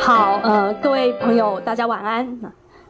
好，呃，各位朋友，大家晚安。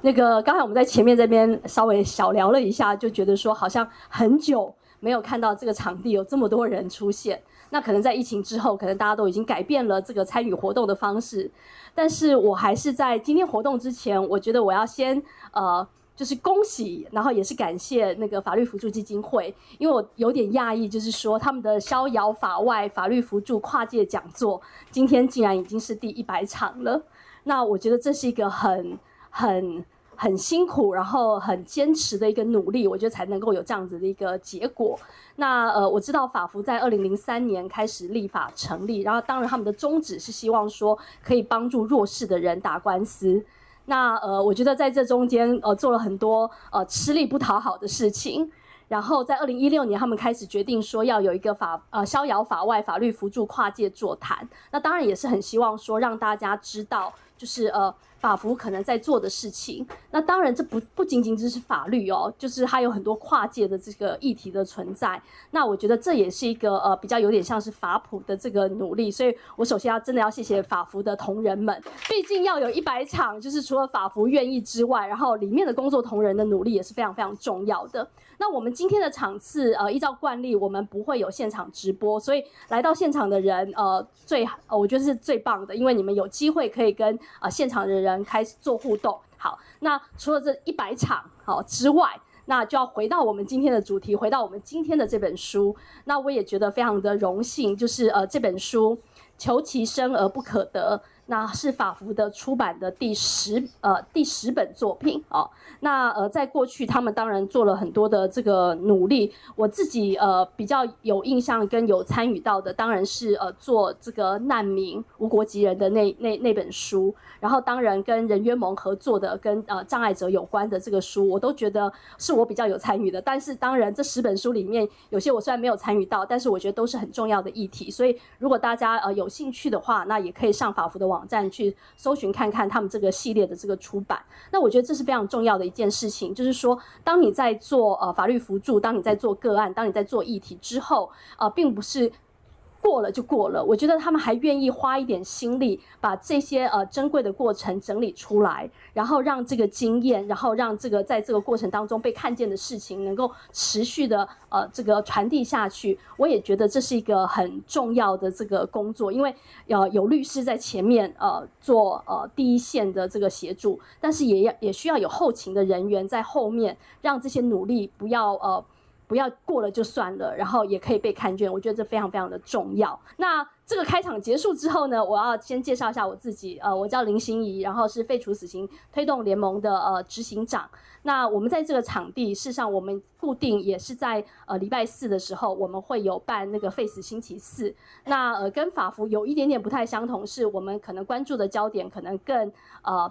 那个刚才我们在前面这边稍微小聊了一下，就觉得说好像很久没有看到这个场地有这么多人出现。那可能在疫情之后，可能大家都已经改变了这个参与活动的方式。但是我还是在今天活动之前，我觉得我要先呃。就是恭喜，然后也是感谢那个法律辅助基金会，因为我有点讶异，就是说他们的逍遥法外法律辅助跨界讲座，今天竟然已经是第一百场了。那我觉得这是一个很很很辛苦，然后很坚持的一个努力，我觉得才能够有这样子的一个结果。那呃，我知道法服在二零零三年开始立法成立，然后当然他们的宗旨是希望说可以帮助弱势的人打官司。那呃，我觉得在这中间呃做了很多呃吃力不讨好的事情，然后在二零一六年，他们开始决定说要有一个法呃逍遥法外法律辅助跨界座谈。那当然也是很希望说让大家知道，就是呃。法服可能在做的事情，那当然这不不仅仅只是法律哦，就是它有很多跨界的这个议题的存在。那我觉得这也是一个呃比较有点像是法普的这个努力，所以我首先要真的要谢谢法服的同仁们，毕竟要有一百场，就是除了法服愿意之外，然后里面的工作同仁的努力也是非常非常重要的。那我们今天的场次，呃，依照惯例，我们不会有现场直播，所以来到现场的人，呃，最，呃，我觉得是最棒的，因为你们有机会可以跟呃现场的人开始做互动。好，那除了这一百场好之外，那就要回到我们今天的主题，回到我们今天的这本书。那我也觉得非常的荣幸，就是呃这本书求其生而不可得。那是法扶的出版的第十呃第十本作品哦。那呃在过去他们当然做了很多的这个努力，我自己呃比较有印象跟有参与到的当然是呃做这个难民无国籍人的那那那本书，然后当然跟人约盟合作的跟呃障碍者有关的这个书，我都觉得是我比较有参与的。但是当然这十本书里面有些我虽然没有参与到，但是我觉得都是很重要的议题。所以如果大家呃有兴趣的话，那也可以上法扶的网。网站去搜寻看看他们这个系列的这个出版，那我觉得这是非常重要的一件事情，就是说，当你在做呃法律辅助，当你在做个案，当你在做议题之后，呃，并不是。过了就过了，我觉得他们还愿意花一点心力，把这些呃珍贵的过程整理出来，然后让这个经验，然后让这个在这个过程当中被看见的事情能够持续的呃这个传递下去。我也觉得这是一个很重要的这个工作，因为呃有律师在前面呃做呃第一线的这个协助，但是也要也需要有后勤的人员在后面，让这些努力不要呃。不要过了就算了，然后也可以被看见，我觉得这非常非常的重要。那这个开场结束之后呢，我要先介绍一下我自己，呃，我叫林欣怡，然后是废除死刑推动联盟的呃执行长。那我们在这个场地，事实上我们固定也是在呃礼拜四的时候，我们会有办那个废死星期四。那呃跟法服有一点点不太相同，是我们可能关注的焦点可能更呃。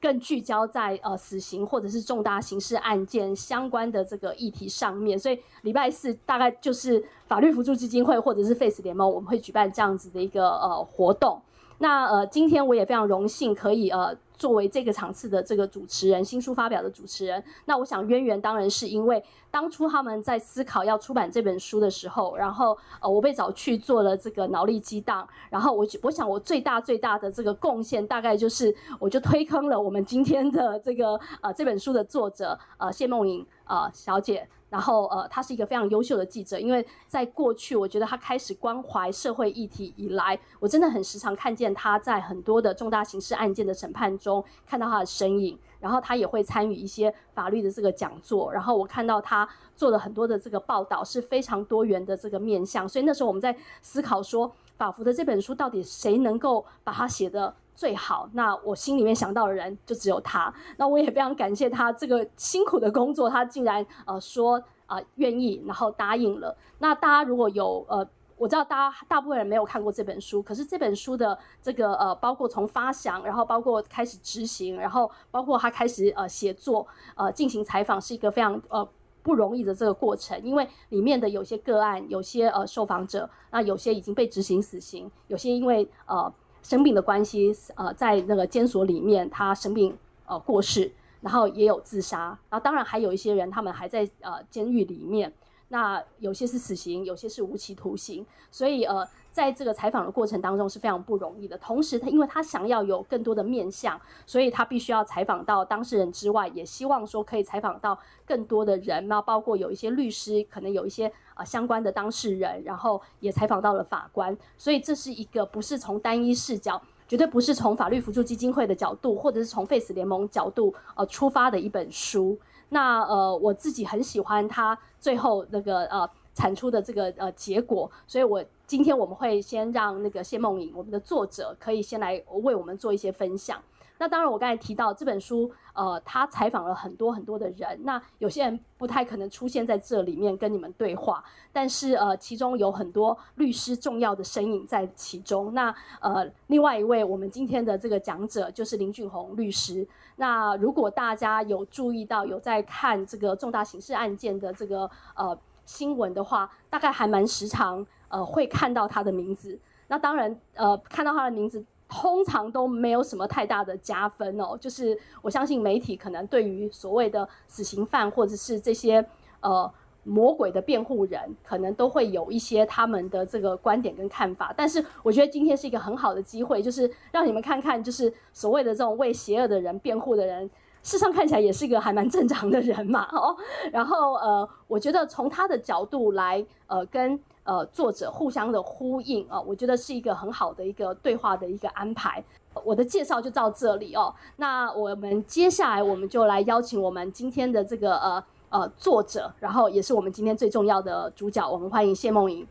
更聚焦在呃死刑或者是重大刑事案件相关的这个议题上面，所以礼拜四大概就是法律扶助基金会或者是 Face 联盟，我们会举办这样子的一个呃活动。那呃今天我也非常荣幸可以呃。作为这个场次的这个主持人，新书发表的主持人，那我想渊源当然是因为当初他们在思考要出版这本书的时候，然后呃我被找去做了这个脑力激荡，然后我我想我最大最大的这个贡献大概就是我就推坑了我们今天的这个呃这本书的作者呃谢梦颖呃小姐。然后，呃，他是一个非常优秀的记者，因为在过去，我觉得他开始关怀社会议题以来，我真的很时常看见他在很多的重大刑事案件的审判中看到他的身影。然后他也会参与一些法律的这个讲座。然后我看到他做了很多的这个报道，是非常多元的这个面向。所以那时候我们在思考说，法扶的这本书到底谁能够把它写的最好，那我心里面想到的人就只有他。那我也非常感谢他这个辛苦的工作，他竟然呃说呃愿意，然后答应了。那大家如果有呃，我知道大家大部分人没有看过这本书，可是这本书的这个呃，包括从发想，然后包括开始执行，然后包括他开始呃写作呃进行采访，是一个非常呃不容易的这个过程。因为里面的有些个案，有些呃受访者，那有些已经被执行死刑，有些因为呃。生病的关系，呃，在那个监所里面，他生病，呃，过世，然后也有自杀，然后当然还有一些人，他们还在呃监狱里面。那有些是死刑，有些是无期徒刑，所以呃，在这个采访的过程当中是非常不容易的。同时，他因为他想要有更多的面向，所以他必须要采访到当事人之外，也希望说可以采访到更多的人，那包括有一些律师，可能有一些呃相关的当事人，然后也采访到了法官。所以这是一个不是从单一视角，绝对不是从法律辅助基金会的角度，或者是从 Face 联盟角度呃出发的一本书。那呃，我自己很喜欢他最后那个呃产出的这个呃结果，所以我今天我们会先让那个谢梦颖我们的作者可以先来为我们做一些分享。那当然，我刚才提到这本书，呃，他采访了很多很多的人。那有些人不太可能出现在这里面跟你们对话，但是呃，其中有很多律师重要的身影在其中。那呃，另外一位我们今天的这个讲者就是林俊宏律师。那如果大家有注意到有在看这个重大刑事案件的这个呃新闻的话，大概还蛮时常呃会看到他的名字。那当然呃看到他的名字。通常都没有什么太大的加分哦，就是我相信媒体可能对于所谓的死刑犯或者是这些呃魔鬼的辩护人，可能都会有一些他们的这个观点跟看法。但是我觉得今天是一个很好的机会，就是让你们看看，就是所谓的这种为邪恶的人辩护的人，事实上看起来也是一个还蛮正常的人嘛，哦。然后呃，我觉得从他的角度来呃跟。呃，作者互相的呼应啊，我觉得是一个很好的一个对话的一个安排。我的介绍就到这里哦。那我们接下来我们就来邀请我们今天的这个呃呃作者，然后也是我们今天最重要的主角，我们欢迎谢梦莹。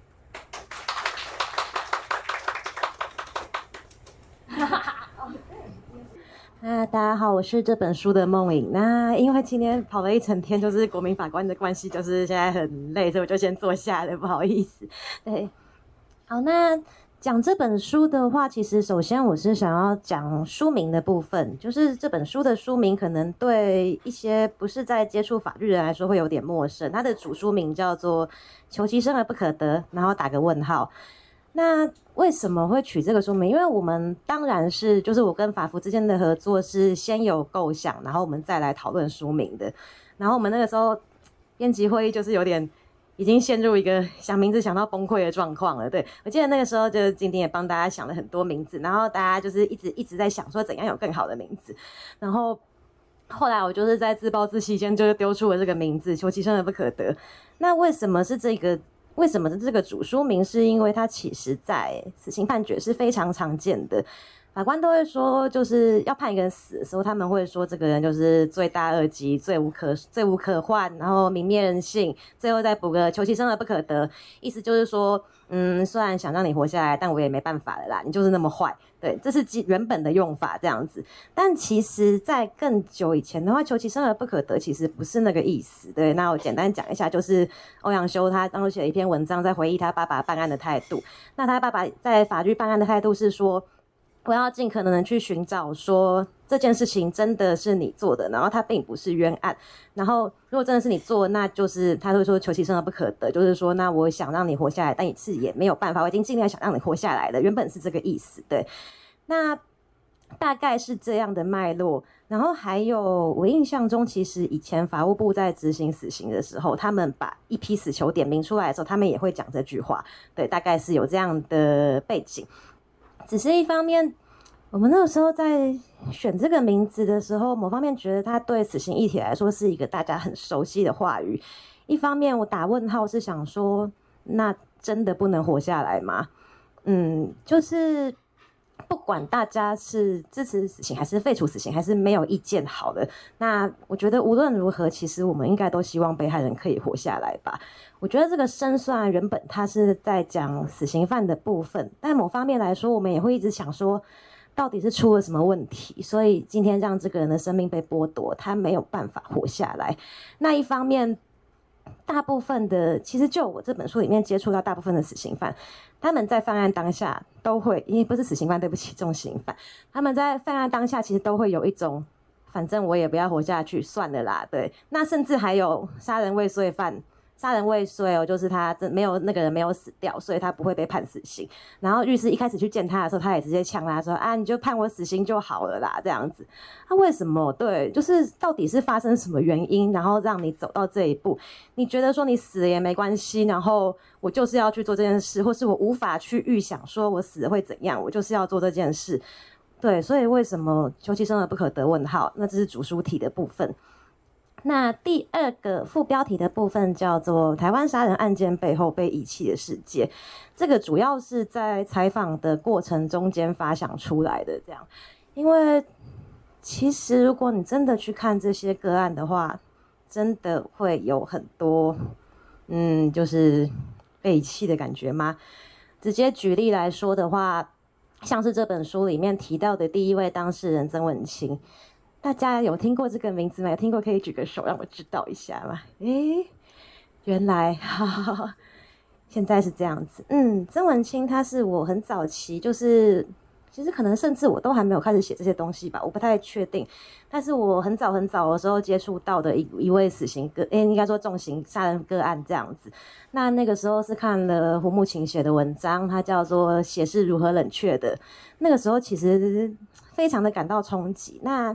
哈哈哈。那大家好，我是这本书的孟颖。那因为今天跑了一整天，就是国民法官的关系，就是现在很累，所以我就先坐下了，不好意思。对，好，那讲这本书的话，其实首先我是想要讲书名的部分，就是这本书的书名可能对一些不是在接触法律人来说会有点陌生。它的主书名叫做《求其生而不可得》，然后打个问号。那为什么会取这个书名？因为我们当然是就是我跟法扶之间的合作是先有构想，然后我们再来讨论书名的。然后我们那个时候编辑会议就是有点已经陷入一个想名字想到崩溃的状况了。对，我记得那个时候就是今天也帮大家想了很多名字，然后大家就是一直一直在想说怎样有更好的名字。然后后来我就是在自暴自弃间就是丢出了这个名字“求其生而不可得”。那为什么是这个？为什么这个主书名？是因为它其实在死刑判决是非常常见的，法官都会说，就是要判一个人死的时候，他们会说这个人就是罪大恶极、罪无可罪无可换，然后泯灭人性，最后再补个求其生而不可得，意思就是说，嗯，虽然想让你活下来，但我也没办法了啦，你就是那么坏。对，这是基原本的用法这样子，但其实，在更久以前的话，“求其生而不可得”其实不是那个意思。对，那我简单讲一下，就是欧阳修他当时写了一篇文章，在回忆他爸爸办案的态度。那他爸爸在法律办案的态度是说，我要尽可能的去寻找说。这件事情真的是你做的，然后他并不是冤案。然后如果真的是你做，那就是他会说求其生而不可得，就是说那我想让你活下来，但也是也没有办法。我已经尽量想让你活下来了，原本是这个意思。对，那大概是这样的脉络。然后还有我印象中，其实以前法务部在执行死刑的时候，他们把一批死囚点名出来的时候，他们也会讲这句话。对，大概是有这样的背景。只是一方面。我们那个时候在选这个名字的时候，某方面觉得它对死刑议题来说是一个大家很熟悉的话语。一方面，我打问号是想说，那真的不能活下来吗？嗯，就是不管大家是支持死刑还是废除死刑，还是没有意见好的，那我觉得无论如何，其实我们应该都希望被害人可以活下来吧。我觉得这个申诉原本它是在讲死刑犯的部分，但某方面来说，我们也会一直想说。到底是出了什么问题？所以今天让这个人的生命被剥夺，他没有办法活下来。那一方面，大部分的其实就我这本书里面接触到大部分的死刑犯，他们在犯案当下都会，因为不是死刑犯，对不起，重刑犯，他们在犯案当下其实都会有一种，反正我也不要活下去，算了啦。对，那甚至还有杀人未遂犯，杀人未遂哦，就是他这没有那个人没有死掉，所以他不会被判死刑。然后律师一开始去见他的时候，他也直接呛他说啊，你就判我死刑就好了啦，这样子。那、为什么？对，就是到底是发生什么原因，然后让你走到这一步？你觉得说你死了也没关系，然后我就是要去做这件事，或是我无法去预想说我死了会怎样，我就是要做这件事。对，所以为什么求其生而不可得？问号，那这是主书体的部分。那第二个副标题的部分叫做“台湾杀人案件背后被遗弃的世界”，这个主要是在采访的过程中间发想出来的。这样，因为其实如果你真的去看这些个案的话，真的会有很多，嗯，就是被遗弃的感觉吗？直接举例来说的话，像是这本书里面提到的第一位当事人曾文清。大家有听过这个名字吗？有听过可以举个手让我知道一下吗？诶，原来哈哈，现在是这样子。嗯，曾文清他是我很早期，就是其实可能甚至我都还没有开始写这些东西吧，我不太确定。但是我很早很早的时候接触到的一一位死刑个，诶，应该说重刑杀人个案这样子。那那个时候是看了胡慕情写的文章，他叫做《血是如何冷却的》。那个时候其实非常的感到冲击。那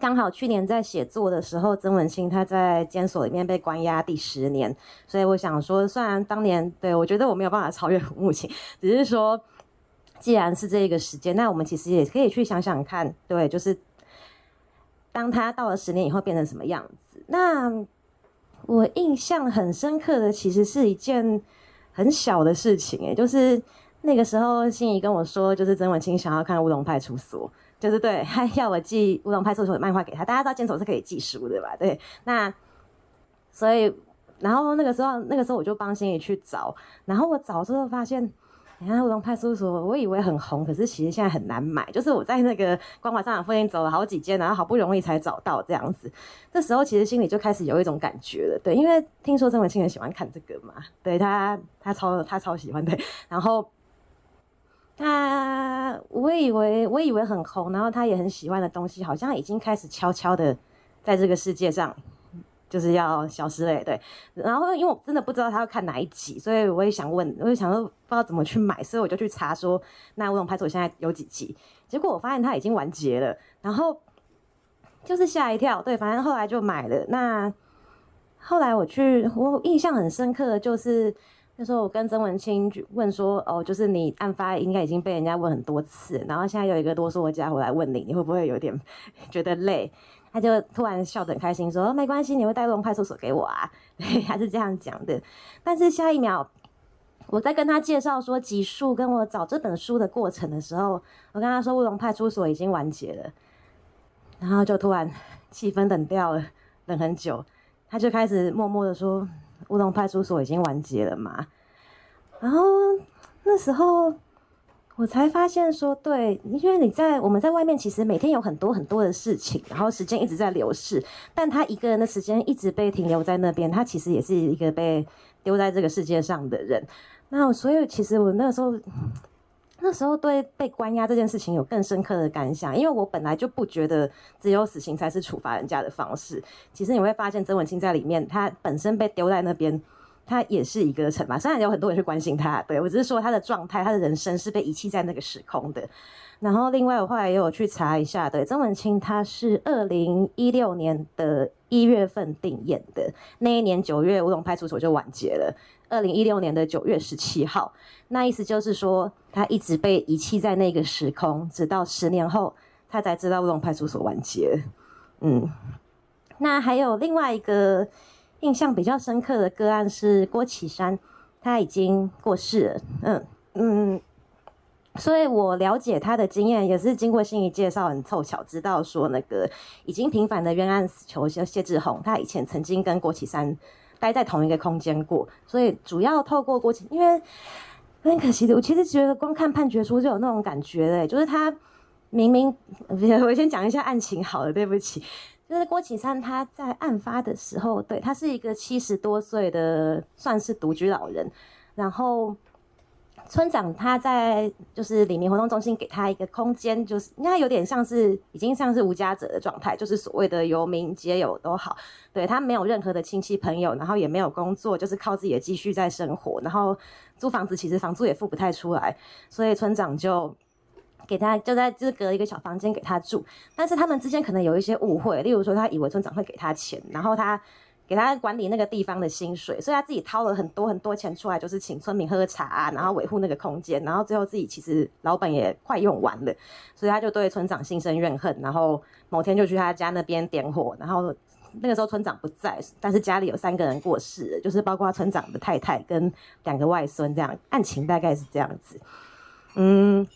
刚好去年在写作的时候，曾文清他在监所里面被关押第十年，所以我想说，虽然当年对我觉得我没有办法超越胡慕情，只是说，既然是这个时间，那我们其实也可以去想想看，对，就是当他到了十年以后变成什么样子。那我印象很深刻的，其实是一件很小的事情，诶，就是那个时候心怡跟我说，就是曾文清想要看《乌龙派出所》。就是对，他 要我寄乌龙派出所的漫画给他。大家知道监所是可以寄书的吧？对，那所以，然后那个时候，那个时候我就帮心怡去找。然后我找之后发现，你看乌龙派出所，我以为很红，可是其实现在很难买。就是我在那个光华商场附近走了好几间，然后好不容易才找到这样子。这时候其实心里就开始有一种感觉了，对，因为听说曾文清很喜欢看这个嘛，对他，他超他超喜欢，对，然后。他，我以为我以为很红，然后他也很喜欢的东西，好像已经开始悄悄的在这个世界上就是要消失了。对，然后因为我真的不知道他要看哪一集，所以我也想问，我也想说不知道怎么去买，所以我就去查说，那乌龙派出所现在有几集？结果我发现他已经完结了，然后就是吓一跳。对，反正后来就买了。那后来我去，我印象很深刻的就是。那时候我跟曾文清问说：“哦，就是你案发应该已经被人家问很多次，然后现在有一个啰嗦的家伙来问你，你会不会有点 觉得累？”他就突然笑得很开心说：“，没关系，你会带乌龙派出所给我啊。”，他是这样讲的。但是下一秒，我在跟他介绍说集数跟我找这本书的过程的时候，我跟他说乌龙派出所已经完结了，然后就突然气氛冷掉了，冷很久，他就开始默默的说。乌龙派出所已经完结了嘛？然后那时候我才发现说，对，因为你在我们在外面，其实每天有很多很多的事情，然后时间一直在流逝，但他一个人的时间一直被停留在那边，他其实也是一个被丢在这个世界上的人。那所以其实我那时候，那时候对被关押这件事情有更深刻的感想，因为我本来就不觉得只有死刑才是处罚人家的方式。其实你会发现曾文清在里面，他本身被丢在那边，他也是一个惩罚。虽然有很多人去关心他，对，我只是说他的状态，他的人生是被遗弃在那个时空的。然后另外我后来也有去查一下，对，曾文清他是二零一六年的一月份定谳的，那一年九月乌龙派出所就完结了。二零一六年的九月十七号，那意思就是说，他一直被遗弃在那个时空，直到十年后，他才知道乌龙派出所完结。嗯，那还有另外一个印象比较深刻的个案是郭启山，他已经过世了。嗯嗯，所以我了解他的经验，也是经过心怡介绍，很凑巧知道说，那个已经平反的冤案死囚谢谢志宏，他以前曾经跟郭启山。待在同一个空间过，所以主要透过郭启，因为很可惜的，我其实觉得光看判决书就有那种感觉嘞，就是他明明，我先讲一下案情好了，对不起，就是郭启山他在案发的时候，对，他是一个七十多岁的算是独居老人，然后村长他在就是里面活动中心给他一个空间，就是应该有点像是已经像是无家者的状态，就是所谓的游民街友都好，对，他没有任何的亲戚朋友，然后也没有工作，就是靠自己的积蓄在生活，然后租房子其实房租也付不太出来，所以村长就给他就在就是隔一个小房间给他住，但是他们之间可能有一些误会，例如说他以为村长会给他钱，然后他。给他管理那个地方的薪水，所以他自己掏了很多很多钱出来，就是请村民喝茶啊，然后维护那个空间，然后最后自己其实老本也快用完了，所以他就对村长心生怨恨，然后某天就去他家那边点火，然后那个时候村长不在，但是家里有三个人过世，就是包括村长的太太跟两个外孙，这样案情大概是这样子。嗯，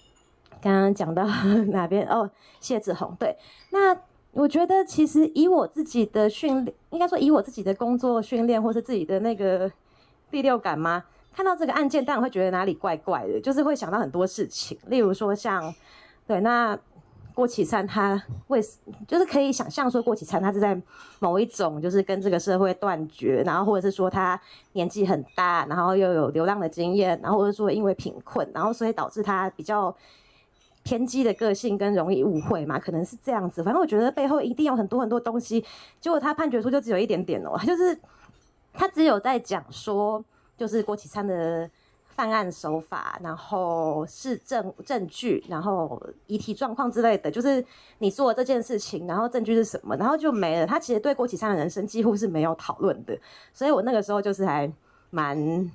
刚刚讲到 哪边？哦，谢志宏，对，那。我觉得其实以我自己的训练，应该说以我自己的工作训练，或是自己的那个第六感吗？看到这个案件，当然会觉得哪里怪怪的，就是会想到很多事情。例如说像，对，那郭启灿他为，就是可以想象说郭启灿他是在某一种就是跟这个社会断绝，然后或者是说他年纪很大，然后又有流浪的经验，然后或者说因为贫困，然后所以导致他比较。偏激的个性跟容易误会嘛，可能是这样子。反正我觉得背后一定有很多很多东西。结果他判决书就只有一点点哦，就是他只有在讲说，就是郭启灿的犯案手法，然后是证证据，然后遗体状况之类的，就是你做这件事情，然后证据是什么，然后就没了。他其实对郭启灿的人生几乎是没有讨论的，所以我那个时候就是还蛮。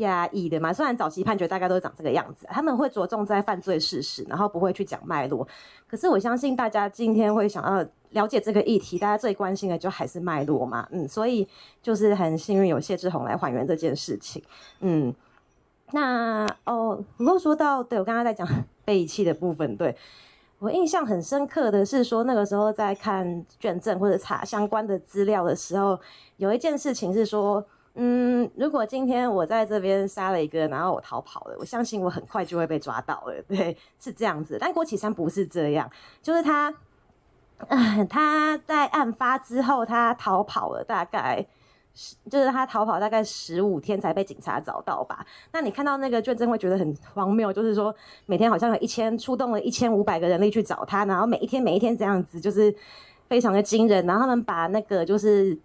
压抑的嘛，虽然早期判决大概都是长这个样子，他们会着重在犯罪事实，然后不会去讲脉络。可是我相信大家今天会想要了解这个议题，大家最关心的就还是脉络嘛，嗯，所以就是很幸运有谢志宏来还原这件事情，嗯，那哦，如果说到对我刚刚在讲 被遗弃的部分，对我印象很深刻的是说那个时候在看卷证或者查相关的资料的时候，有一件事情是说。嗯，如果今天我在这边杀了一个，然后我逃跑了，我相信我很快就会被抓到了。对，是这样子。但郭启山不是这样，就是他，嗯，他在案发之后他逃跑了，大概是就是他逃跑大概十五天才被警察找到吧。那你看到那个卷证会觉得很荒谬，就是说每天好像有一千出动了一千五百个人力去找他，然后每一天每一天这样子，就是非常的惊人。然后他们把那个就是。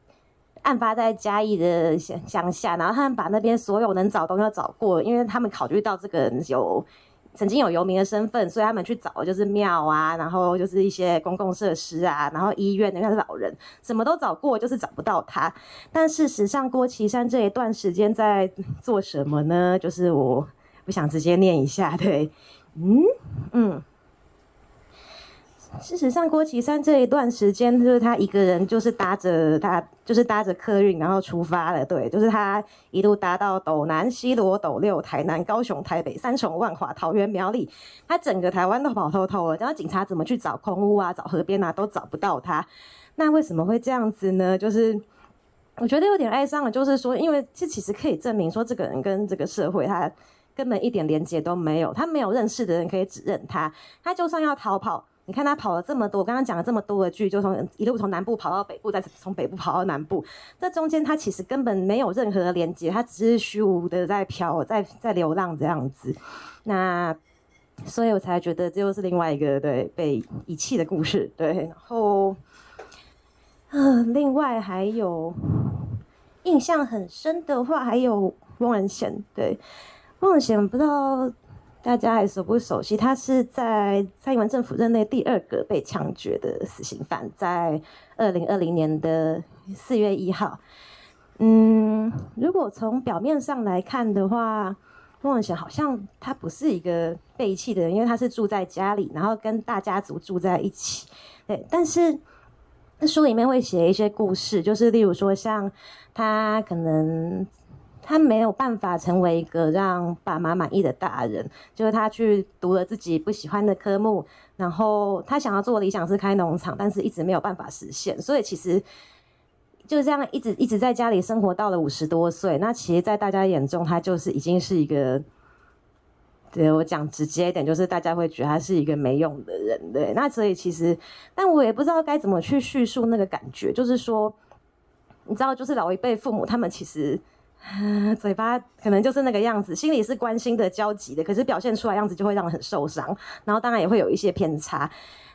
案发在嘉义的乡乡下，然后他们把那边所有能找都要找过，因为他们考虑到这个有曾经有游民的身份，所以他们去找就是庙啊，然后就是一些公共设施啊，然后医院，那个老人什么都找过，就是找不到他。但事实上，郭启山这一段时间在做什么呢？就是我不想直接念一下，对，嗯嗯。事实上，郭启山这一段时间就是他一个人，就是搭着他，就是搭着客运，然后出发了。对，就是他一路搭到斗南、西螺、斗六、台南、高雄、台北、三重、万华、桃园、苗栗，他整个台湾都跑透透了。然后警察怎么去找空屋啊、找河边啊，都找不到他。那为什么会这样子呢？就是我觉得有点哀伤了，就是说，因为这其实可以证明说，这个人跟这个社会他根本一点连接都没有，他没有认识的人可以指认他，他就算要逃跑。你看他跑了这么多，我刚刚讲了这么多的剧，就从一路从南部跑到北部，再从北部跑到南部，这中间他其实根本没有任何连接，他只是虚无的在飘，在在流浪这样子。那所以我才觉得这又是另外一个对被遗弃的故事。对，然后、呃，另外还有印象很深的话，还有翁仁贤。对，翁仁贤不知道。大家还熟不熟悉？他是在蔡英文政府任内第二个被枪决的死刑犯，在二零二零年的四月一号。嗯，如果从表面上来看的话，翁仁贤好像他不是一个被遗弃的人，因为他是住在家里，然后跟大家族住在一起。对，但是书里面会写一些故事，就是例如说，像他可能。他没有办法成为一个让爸妈满意的大人，就是他去读了自己不喜欢的科目，然后他想要做理想是开农场，但是一直没有办法实现，所以其实就这样一直一直在家里生活到了五十多岁。那其实，在大家眼中，他就是已经是一个，对，我讲直接一点，就是大家会觉得他是一个没用的人，对。那所以其实，但我也不知道该怎么去叙述那个感觉，就是说，你知道，就是老一辈父母他们其实。呃，嘴巴可能就是那个样子，心里是关心的、焦急的，可是表现出来样子就会让人很受伤，然后当然也会有一些偏差。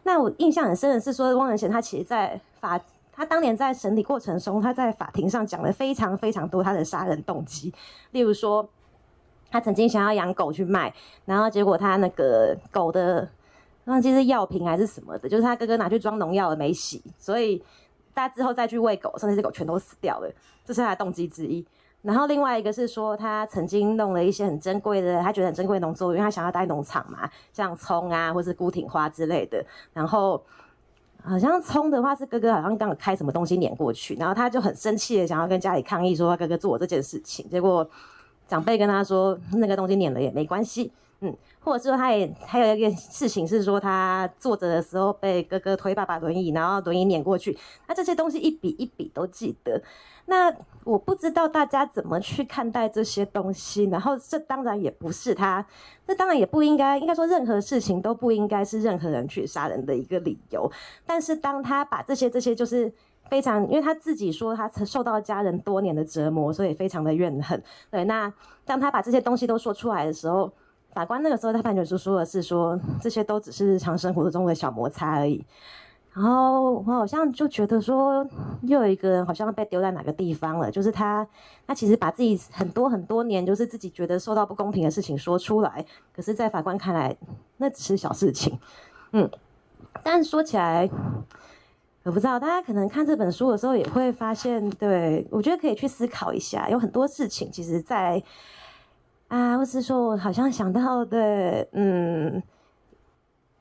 那我印象很深的是说，汪仁贤他其实在法，他当年在审理过程中，他在法庭上讲了非常非常多他的杀人动机，例如说，他曾经想要养狗去卖，然后结果他那个狗的忘记是药瓶还是什么的，就是他哥哥拿去装农药了没洗，所以他之后再去喂狗，甚至这狗全都死掉了，这是他的动机之一。然后另外一个是说，他曾经弄了一些很珍贵的，他觉得很珍贵的农作物，因为他想要待农场嘛，像葱啊，或是孤挺花之类的。然后好像葱的话是哥哥好像刚好开什么东西碾过去，然后他就很生气的想要跟家里抗议说他哥哥做这件事情，结果长辈跟他说那个东西碾了也没关系。嗯，或者是说他也还有一件事情是说，他坐着的时候被哥哥推爸爸轮椅，然后轮椅碾过去。他这些东西一笔一笔都记得。那我不知道大家怎么去看待这些东西。然后这当然也不是他，这当然也不应该，应该说任何事情都不应该是任何人去杀人的一个理由。但是当他把这些这些就是非常，因为他自己说他曾受到家人多年的折磨，所以非常的怨恨。对，那当他把这些东西都说出来的时候。法官那个时候他判决书说的是说，这些都只是日常生活中的小摩擦而已。然后我好像就觉得说，又有一个人好像被丢在哪个地方了，就是他，他其实把自己很多很多年就是自己觉得受到不公平的事情说出来，可是，在法官看来，那只是小事情。嗯，但说起来，我不知道大家可能看这本书的时候也会发现，对，我觉得可以去思考一下，有很多事情其实，在。啊，或是说，我好像想到的，嗯，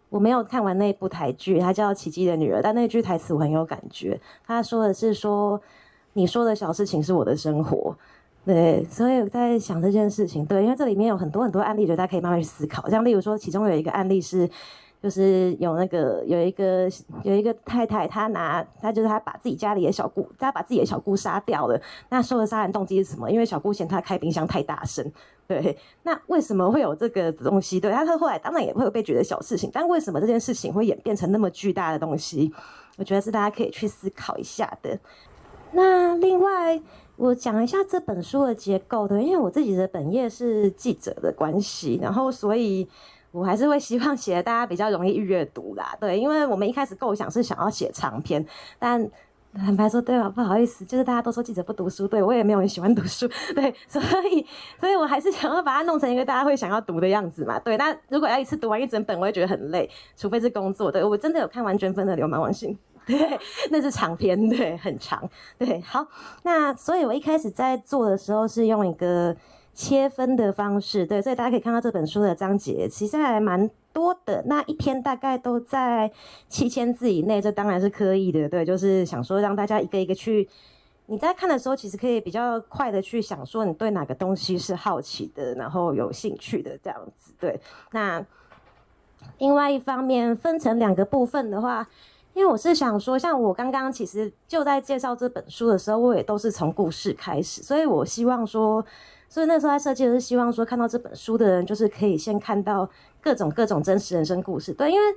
我没有看完那部台剧，它叫《奇迹的女儿》，但那句台词我很有感觉。他说的是说，你说的小事情是我的生活，对，所以我在想这件事情，对，因为这里面有很多很多案例，觉得大家可以慢慢去思考。像例如说，其中有一个案例是。就是有那个有一个有一个太太，她拿她就是她把自己家里的小姑，她把自己的小姑杀掉了。那说的杀人动机是什么？因为小姑嫌她开冰箱太大声。对，那为什么会有这个东西？对，她后来当然也会有被觉得小事情，但为什么这件事情会演变成那么巨大的东西？我觉得是大家可以去思考一下的。那另外，我讲一下这本书的结构的，因为我自己的本业是记者的关系，然后所以。我还是会希望写大家比较容易阅读啦，对，因为我们一开始构想是想要写长篇，但坦白说，对吧？不好意思，就是大家都说记者不读书，对，我也没有很喜欢读书，对，所以，所以我还是想要把它弄成一个大家会想要读的样子嘛，对。那如果要一次读完一整本，我会觉得很累，除非是工作。对，我真的有看完娟芬的《流氓忘形》，对，那是长篇，对，很长，对。好，那所以我一开始在做的时候是用一个。切分的方式，对，所以大家可以看到这本书的章节其实还蛮多的，那一篇大概都在七千字以内，这当然是刻意的，对，就是想说让大家一个一个去，你在看的时候其实可以比较快的去想说你对哪个东西是好奇的，然后有兴趣的这样子，对。那另外一方面分成两个部分的话，因为我是想说，像我刚刚其实就在介绍这本书的时候，我也都是从故事开始，所以我希望说。所以那时候在设计的是希望说，看到这本书的人，就是可以先看到各种各种真实人生故事。对，因为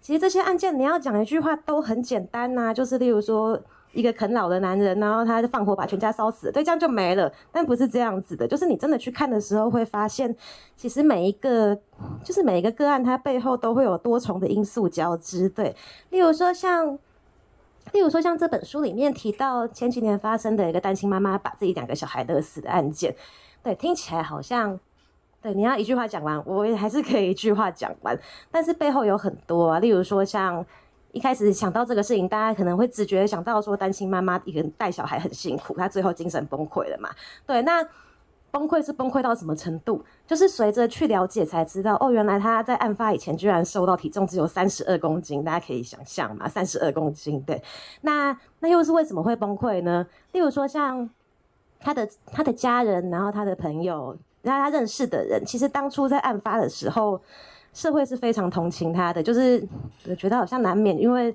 其实这些案件你要讲一句话都很简单呐，就是例如说一个啃老的男人，然后他就放火把全家烧死，对，这样就没了。但不是这样子的，就是你真的去看的时候会发现，其实每一个就是每一个个案，它背后都会有多重的因素交织。对，例如说像，例如说像这本书里面提到前几年发生的一个单亲妈妈把自己两个小孩勒死的案件。对，听起来好像，对，你要一句话讲完，我也还是可以一句话讲完，但是背后有很多啊，例如说像一开始想到这个事情，大家可能会直觉想到说单亲妈妈一个人带小孩很辛苦，她最后精神崩溃了嘛。对，那崩溃是崩溃到什么程度？就是随着去了解才知道，哦，原来她在案发以前居然瘦到体重只有三十二公斤，大家可以想象嘛，三十二公斤。对，那那又是为什么会崩溃呢？例如说像。他的他的家人，然后他的朋友，然后他认识的人，其实当初在案发的时候，社会是非常同情他的，就是我觉得好像难免，因为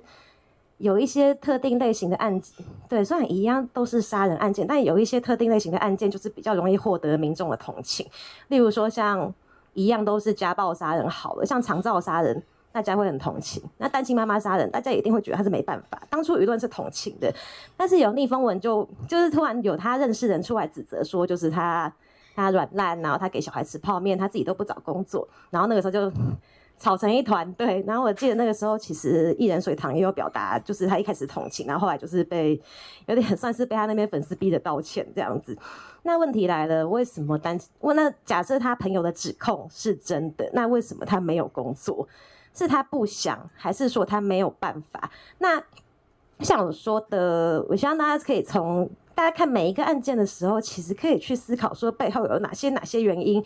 有一些特定类型的案件，对，虽然一样都是杀人案件，但有一些特定类型的案件就是比较容易获得民众的同情。例如说，像一样都是家暴杀人，好了，像长照杀人，大家会很同情。那单亲妈妈杀人，大家一定会觉得他是没办法。当初舆论是同情的，但是有逆风文就就是突然有他认识人出来指责说，就是他他软烂，然后他给小孩吃泡面，他自己都不找工作，然后那个时候就。吵成一团，对。然后我记得那个时候，其实艺人水塘也有表达，就是他一开始同情，然后后来就是被有点算是被他那边粉丝逼着道歉这样子。那问题来了，为什么单问？那假设他朋友的指控是真的，那为什么他没有工作？是他不想，还是说他没有办法？那像我说的，我希望大家可以从大家看每一个案件的时候，其实可以去思考说背后有哪些哪些原因。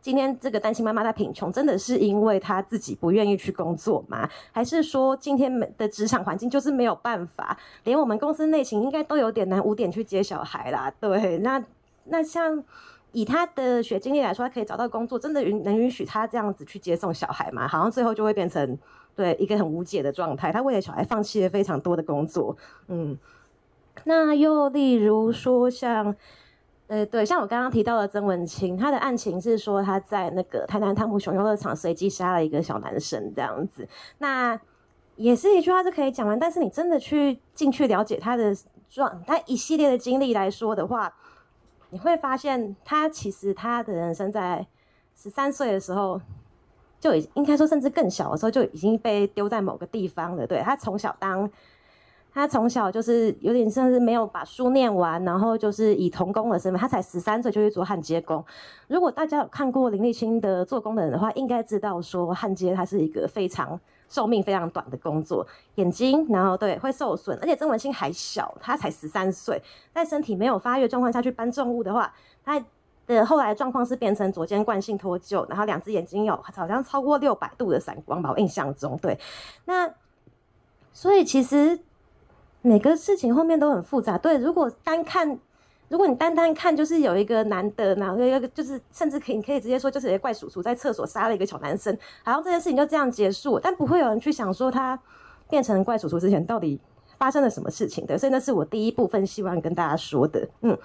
今天这个单亲妈妈她贫穷，真的是因为她自己不愿意去工作吗？还是说今天的职场环境就是没有办法？连我们公司内勤应该都有点难五点去接小孩啦。对，那那像以他的学经历来说，他可以找到工作，真的允能允许他这样子去接送小孩吗？好像最后就会变成对一个很无解的状态。他为了小孩放弃了非常多的工作。嗯，那又例如说像。呃，对，像我刚刚提到的曾文清，他的案情是说他在那个台南汤姆熊游乐场随机杀了一个小男生这样子，那也是一句话是可以讲完，但是你真的去进去了解他的状，他一系列的经历来说的话，你会发现他其实他的人生在十三岁的时候就已应该说甚至更小的时候就已经被丢在某个地方了，对，他从小当。他从小就是有点像是没有把书念完，然后就是以童工的身份，他才十三岁就去做焊接工。如果大家有看过林立青的做工的人的话，应该知道说焊接它是一个非常寿命非常短的工作，眼睛然后对会受损，而且曾文清还小，他才十三岁，在身体没有发育状况下去搬重物的话，他的后来状况是变成左肩惯性脱臼，然后两只眼睛有好像超过六百度的散光吧，我印象中对。那所以其实。每个事情后面都很复杂。对，如果单看，如果你单单看，就是有一个男的，然后一个就是甚至可以，你可以直接说，就是一个怪叔叔在厕所杀了一个小男生，然后这件事情就这样结束。但不会有人去想说他变成怪叔叔之前到底发生了什么事情的。所以那是我第一部分希望跟大家说的。嗯，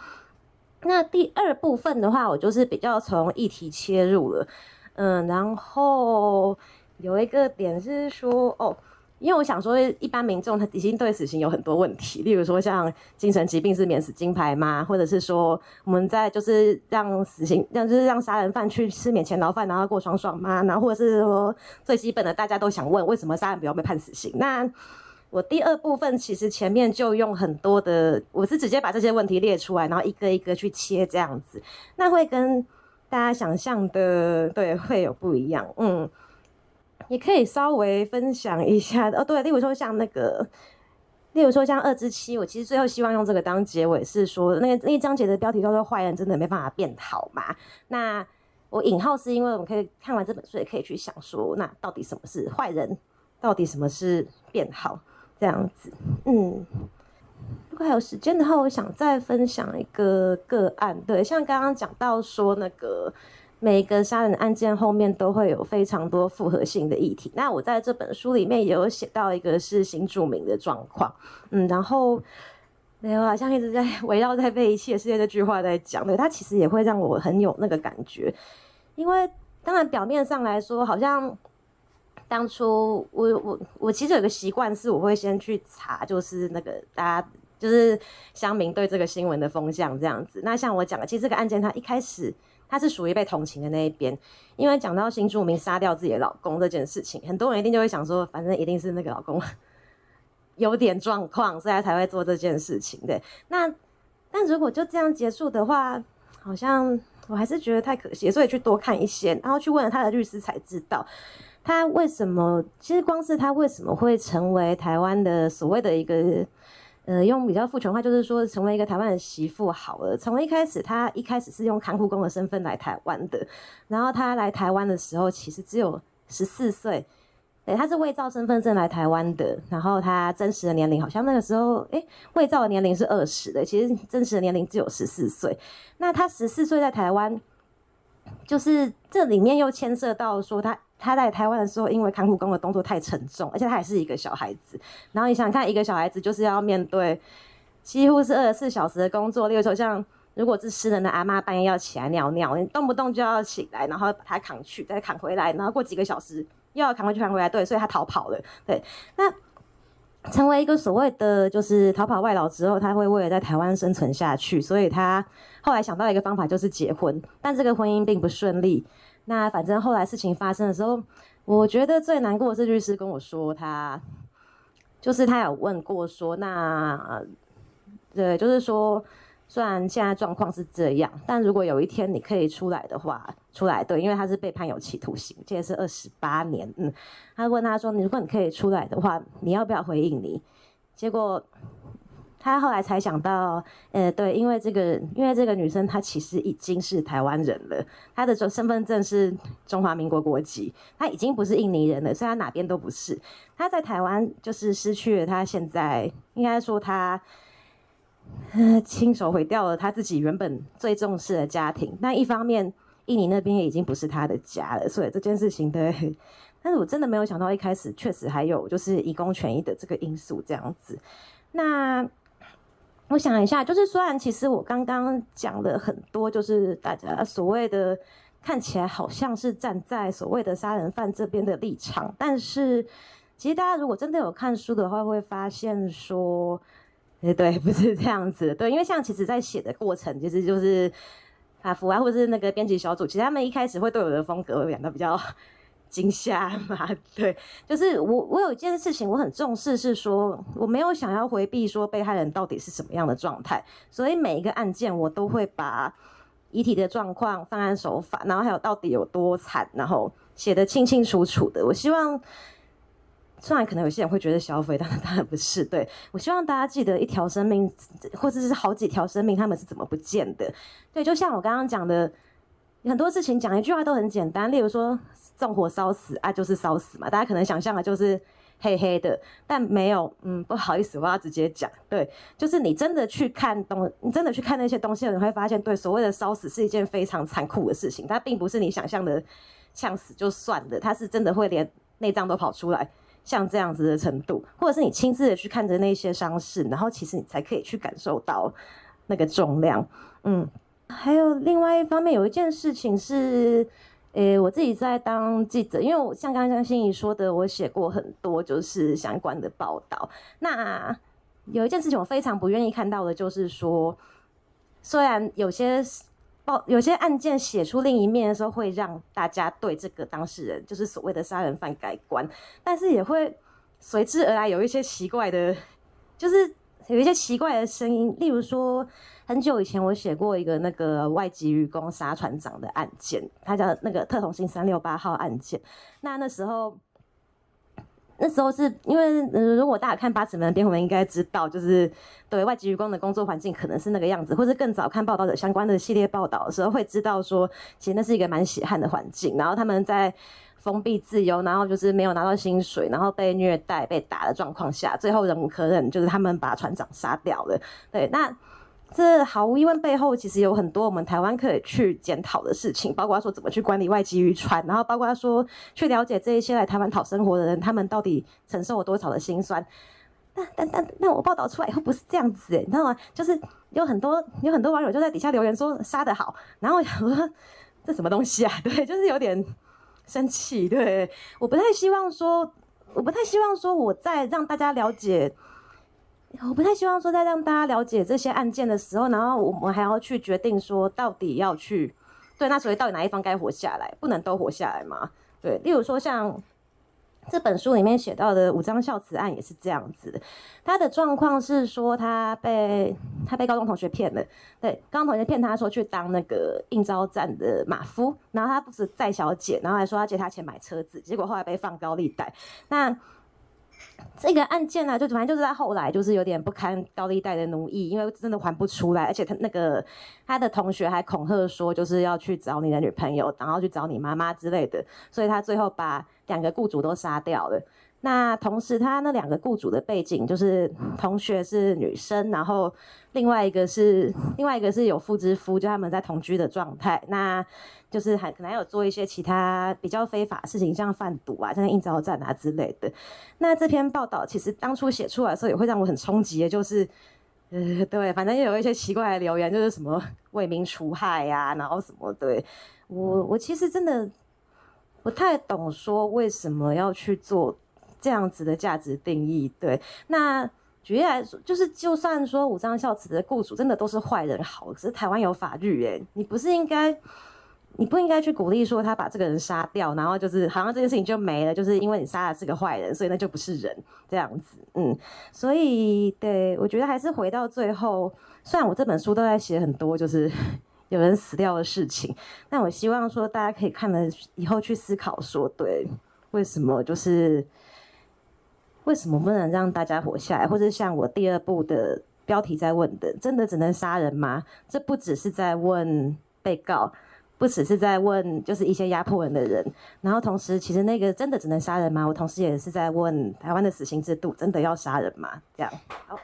那第二部分的话，我就是比较从议题切入了。嗯，然后有一个点是说，哦。因为我想说，一般民众他已经对死刑有很多问题，例如说像精神疾病是免死金牌吗？或者是说我们在就是让死刑让就是让杀人犯去吃免钱牢饭，然后过爽爽吗？然后或者是说最基本的大家都想问，为什么杀人不要被判死刑？那我第二部分其实前面就用很多的，我是直接把这些问题列出来，然后一个一个去切这样子，那会跟大家想象的对会有不一样，嗯。也可以稍微分享一下哦，对，例如说像那个，例如说像二之七，我其实最后希望用这个当结尾，是说那个那一章节的标题叫做“坏人真的没办法变好嘛”。那我引号是因为我们可以看完这本书，也可以去想说，那到底什么是坏人？到底什么是变好？这样子，嗯，如果还有时间的话，我想再分享一个个案，对，像刚刚讲到说那个。每一个杀人案件后面都会有非常多复合性的议题。那我在这本书里面也有写到一个是新住民的状况，嗯，然后没有，好像一直在 围绕在被遗弃的世界这句话在讲，对，它其实也会让我很有那个感觉，因为当然表面上来说，好像当初我我我其实有个习惯是，我会先去查，就是那个大家就是乡民对这个新闻的风向这样子。那像我讲的，其实这个案件它一开始。他是属于被同情的那一边，因为讲到新住民杀掉自己的老公这件事情，很多人一定就会想说，反正一定是那个老公 有点状况，所以才会做这件事情。对，那但如果就这样结束的话，好像我还是觉得太可惜，所以去多看一些，然后去问了他的律师才知道，他为什么，其实光是他为什么会成为台湾的所谓的一个。呃，用比较父权话，就是说成为一个台湾的媳妇好了。从一开始，他一开始是用看护工的身份来台湾的，然后他来台湾的时候，其实只有十四岁，对，他是伪造身份证来台湾的。然后他真实的年龄好像那个时候，诶，伪造的年龄是二十的，其实真实的年龄只有十四岁。那他十四岁在台湾，就是这里面又牵涉到说他。他在台湾的时候，因为看护工的动作太沉重，而且他还是一个小孩子。然后你想看，一个小孩子就是要面对几乎是二十四小时的工作。例如说，像如果是失能的阿妈半夜要起来尿尿，你动不动就要起来，然后把他扛去，再扛回来，然后过几个小时又要扛回去扛回来，对，所以他逃跑了。对，那成为一个所谓的就是逃跑外劳之后，他会为了在台湾生存下去，所以他后来想到一个方法，就是结婚，但这个婚姻并不顺利。那反正后来事情发生的时候，我觉得最难过的是律师跟我说，他就是他有问过说，那对，就是说。虽然现在状况是这样，但如果有一天你可以出来的话，出来对，因为他是被判有期徒刑，这也是二十八年。嗯，他问他说：“你如果你可以出来的话，你要不要回应你？”结果他后来才想到，呃，对，因为这个，因为这个女生她其实已经是台湾人了，她的身份证是中华民国国籍，她已经不是印尼人了，所以她哪边都不是。她在台湾就是失去了，她现在应该说她。亲手毁掉了她自己原本最重视的家庭。那一方面，印尼那边也已经不是她的家了，所以这件事情对。但是我真的没有想到，一开始确实还有就是移工权益的这个因素这样子。那我想一下，就是虽然其实我刚刚讲了很多，就是大家所谓的看起来好像是站在所谓的杀人犯这边的立场，但是其实大家如果真的有看书的话，会发现说。对对，不是这样子。对，因为像其实，在写的过程，其实就是法福啊，或者是那个编辑小组，其实他们一开始会对我的风格会感到比较惊吓嘛。对，就是我我有一件事情我很重视，是说我没有想要回避说被害人到底是什么样的状态，所以每一个案件我都会把遗体的状况、犯案手法，然后还有到底有多惨，然后写得清清楚楚的。我希望。虽然可能有些人会觉得消费，但是当然不是。对，我希望大家记得一条生命，或者是好几条生命，他们是怎么不见的？对，就像我刚刚讲的，很多事情讲一句话都很简单，例如说纵火烧死啊，就是烧死嘛。大家可能想象的就是黑黑的，但没有。嗯，不好意思，我要直接讲，对，就是你真的去看东，你真的去看那些东西，你会发现，对，所谓的烧死是一件非常残酷的事情，它并不是你想象的呛死就算了，它是真的会连内脏都跑出来。像这样子的程度，或者是你亲自的去看着那些伤势，然后其实你才可以去感受到那个重量。嗯，还有另外一方面，有一件事情是，诶、我自己在当记者，因为我像刚刚心怡说的，我写过很多就是相关的报道。那有一件事情我非常不愿意看到的，就是说，虽然有些。报有些案件写出另一面的时候，会让大家对这个当事人，就是所谓的杀人犯改观，但是也会随之而来有一些奇怪的，就是有一些奇怪的声音。例如说，很久以前我写过一个那个外籍渔工杀船长的案件，他叫那个特同心三六八号案件。那那时候。那时候是因为，如果大家看八尺门的辩护人应该知道，就是对外籍渔工的工作环境可能是那个样子，或者更早看报道的相关的系列报道的时候，会知道说，其实那是一个蛮血汗的环境。然后他们在封闭自由，然后就是没有拿到薪水，然后被虐待、被打的状况下，最后忍无可忍，就是他们把船长杀掉了。对，那。这毫无疑问背后其实有很多我们台湾可以去检讨的事情，包括他说怎么去管理外籍渔船，然后包括他说去了解这一些来台湾讨生活的人，他们到底承受了多少的辛酸。但但但但我报道出来以后不是这样子，你知道吗？就是有很多有很多网友就在底下留言说杀得好，然后我想说这什么东西啊？对，就是有点生气。对，我不太希望说，我不太希望说我在让大家了解。我不太希望说，在让大家了解这些案件的时候，然后我们还要去决定说，到底要去对那所以到底哪一方该活下来，不能都活下来吗？对，例如说像这本书里面写到的五张孝慈案也是这样子，他的状况是说他被他被高中同学骗了，对，高中同学骗他说去当那个应招站的马夫，然后他不是载小姐，然后还说要借他钱买车子，结果后来被放高利贷，那。这个案件呢、就反正就是在后来就是有点不堪高利贷的奴役，因为真的还不出来，而且他那个他的同学还恐吓说，就是要去找你的女朋友，然后去找你妈妈之类的，所以他最后把两个雇主都杀掉了。那同时，他那两个雇主的背景就是同学是女生，然后另外一个是另外一个是有妇之夫，就他们在同居的状态。那就是还可能还有做一些其他比较非法的事情，像贩毒啊，像应召站啊之类的。那这篇报道其实当初写出来的时候，也会让我很冲击的，就是呃，对，反正也有一些奇怪的留言，就是什么为民除害呀、啊，然后什么，对我我其实真的。不太懂说为什么要去做这样子的价值定义。对，那举例来说，就是就算说无章孝子的雇主真的都是坏人好，可是台湾有法律诶，你不是应该？你不应该去鼓励说他把这个人杀掉，然后就是好像这件事情就没了，就是因为你杀的是个坏人，所以那就不是人这样子。嗯，所以对，我觉得还是回到最后，虽然我这本书都在写很多就是 有人死掉的事情，但我希望说大家可以看了以后去思考说，对，为什么就是为什么不能让大家活下来，或者像我第二部的标题在问的，真的只能杀人吗？这不只是在问被告。不只是在问，就是一些压迫人的人，然后同时，其实那个真的只能杀人吗？我同时也是在问，台湾的死刑制度真的要杀人吗？这样，好。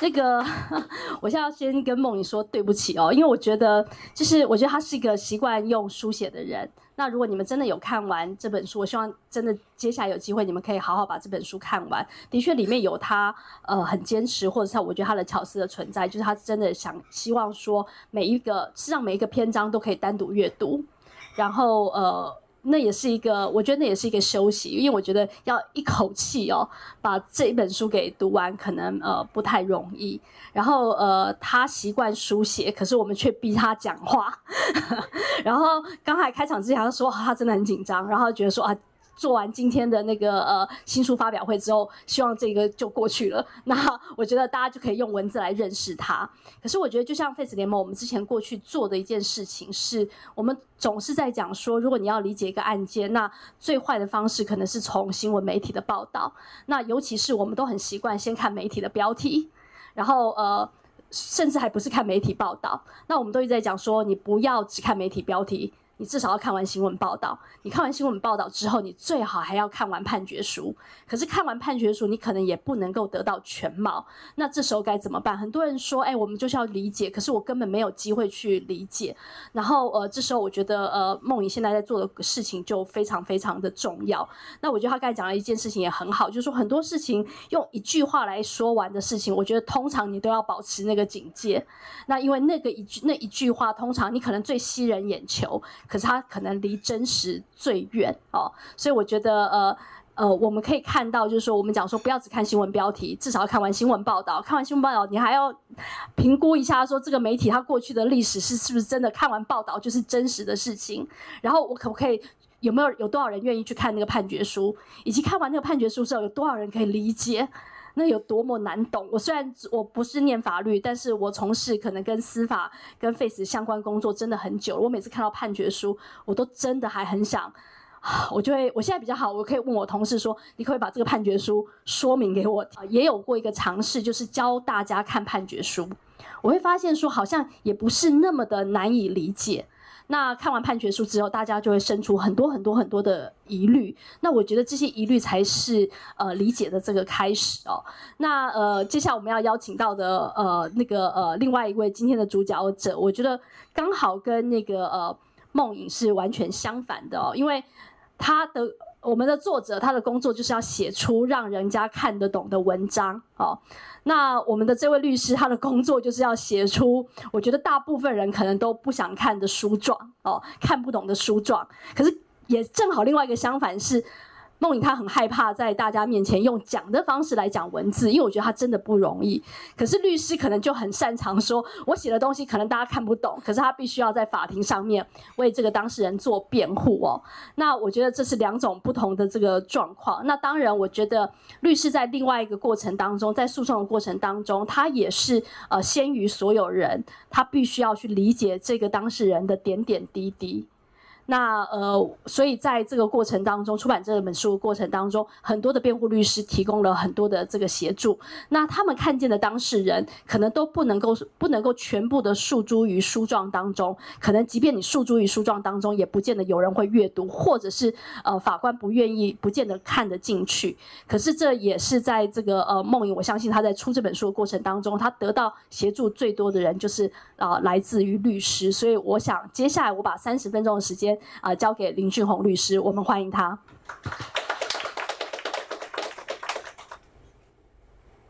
那个，我现在要先跟梦颖说对不起哦，因为我觉得，就是我觉得他是一个习惯用书写的人。那如果你们真的有看完这本书，我希望真的接下来有机会，你们可以好好把这本书看完。的确，里面有他呃很坚持，或者是我觉得他的巧思的存在，就是他真的想希望说每一个，是让每一个篇章都可以单独阅读，然后呃。那也是一个，我觉得那也是一个休息，因为我觉得要一口气哦把这一本书给读完，可能呃不太容易。然后呃他习惯书写，可是我们却逼他讲话。然后刚才开场之前他说他真的很紧张，然后觉得说啊。做完今天的那个呃新书发表会之后，希望这个就过去了。那我觉得大家就可以用文字来认识它。可是我觉得，就像 Face 联盟，我们之前过去做的一件事情是，我们总是在讲说，如果你要理解一个案件，那最坏的方式可能是从新闻媒体的报道。那尤其是我们都很习惯先看媒体的标题，然后呃，甚至还不是看媒体报道。那我们都一直在讲说，你不要只看媒体标题。你至少要看完新闻报道，你看完新闻报道之后，你最好还要看完判决书。可是看完判决书，你可能也不能够得到全貌。那这时候该怎么办？很多人说，哎，我们就是要理解，可是我根本没有机会去理解。然后，呃，这时候我觉得，呃，梦颖现在在做的事情就非常非常的重要。那我觉得他刚才讲了一件事情也很好，就是说很多事情用一句话来说完的事情，我觉得通常你都要保持那个警戒。那因为那个一句那一句话，通常你可能最吸人眼球。可是它可能离真实最远哦，所以我觉得呃呃，我们可以看到，就是说我们讲说不要只看新闻标题，至少要看完新闻报道。看完新闻报道，你还要评估一下，说这个媒体它过去的历史是是不是真的？看完报道就是真实的事情。然后我可不可以有没有有多少人愿意去看那个判决书，以及看完那个判决书之后有多少人可以理解？那有多么难懂？我虽然我不是念法律，但是我从事可能跟司法、跟 face 相关工作真的很久了。我每次看到判决书，我都真的还很想，我就会，我现在比较好，我可以问我同事说：“你可以把这个判决书说明给我。”也有过一个尝试，就是教大家看判决书，我会发现说好像也不是那么的难以理解。那看完判决书之后，大家就会生出很多很多很多的疑虑。那我觉得这些疑虑才是呃理解的这个开始哦。那呃，接下来我们要邀请到的呃那个呃另外一位今天的主角者，我觉得刚好跟那个呃梦影是完全相反的哦，因为他的。我们的作者，他的工作就是要写出让人家看得懂的文章哦。那我们的这位律师，他的工作就是要写出我觉得大部分人可能都不想看的书状哦，看不懂的书状。可是也正好另外一个相反是。梦颖他很害怕在大家面前用讲的方式来讲文字，因为我觉得他真的不容易。可是律师可能就很擅长说，我写的东西可能大家看不懂，可是他必须要在法庭上面为这个当事人做辩护哦。那我觉得这是两种不同的这个状况。那当然，我觉得律师在另外一个过程当中，在诉讼的过程当中，他也是呃先于所有人，他必须要去理解这个当事人的点点滴滴。那呃，所以在这个过程当中，出版这本书的过程当中，很多的辩护律师提供了很多的这个协助。那他们看见的当事人，可能都不能够不能够全部的诉诸于书状当中，可能即便你诉诸于书状当中，也不见得有人会阅读，或者是呃法官不愿意，不见得看得进去。可是这也是在这个呃梦颖，我相信他在出这本书的过程当中，他得到协助最多的人就是啊、来自于律师。所以我想接下来我把三十分钟的时间。啊，交给林俊宏律师，我们欢迎他。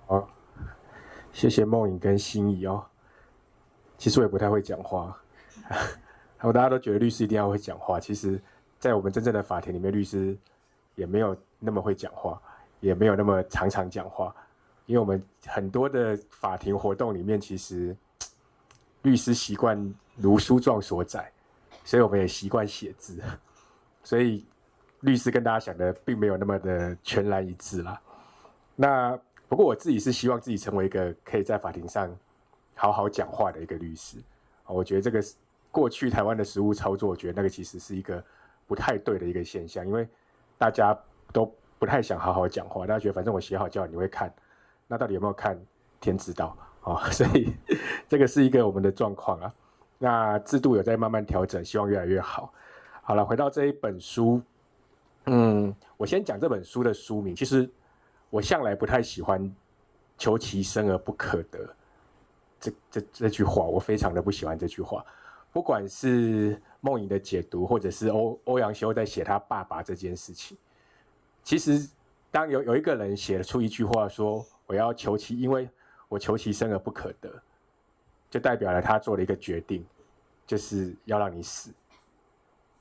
好，谢谢梦影跟心怡哦。其实我也不太会讲话，然后大家都觉得律师一定要会讲话，其实，在我们真正的法庭里面，律师也没有那么会讲话，也没有那么常常讲话，因为我们很多的法庭活动里面，其实 律师习惯如书状所载，所以我们也习惯写字，所以律师跟大家想的并没有那么的全然一致啦。那不过我自己是希望自己成为一个可以在法庭上好好讲话的一个律师。我觉得这个过去台湾的实务操作，我觉得那个其实是一个不太对的一个现象，因为大家都不太想好好讲话，大家觉得反正我写好叫你会看，那到底有没有看，天知道啊。所以这个是一个我们的状况啊。那制度有在慢慢调整，希望越来越好。好了，回到这一本书，嗯，我先讲这本书的书名，其实。我向来不太喜欢“求其生而不可得”这这这句话，我非常的不喜欢这句话。不管是梦影的解读，或者是欧欧阳修在写他爸爸这件事情，其实当有有一个人写出一句话说：“我要求其，因为我求其生而不可得”，就代表了他做了一个决定，就是要让你死，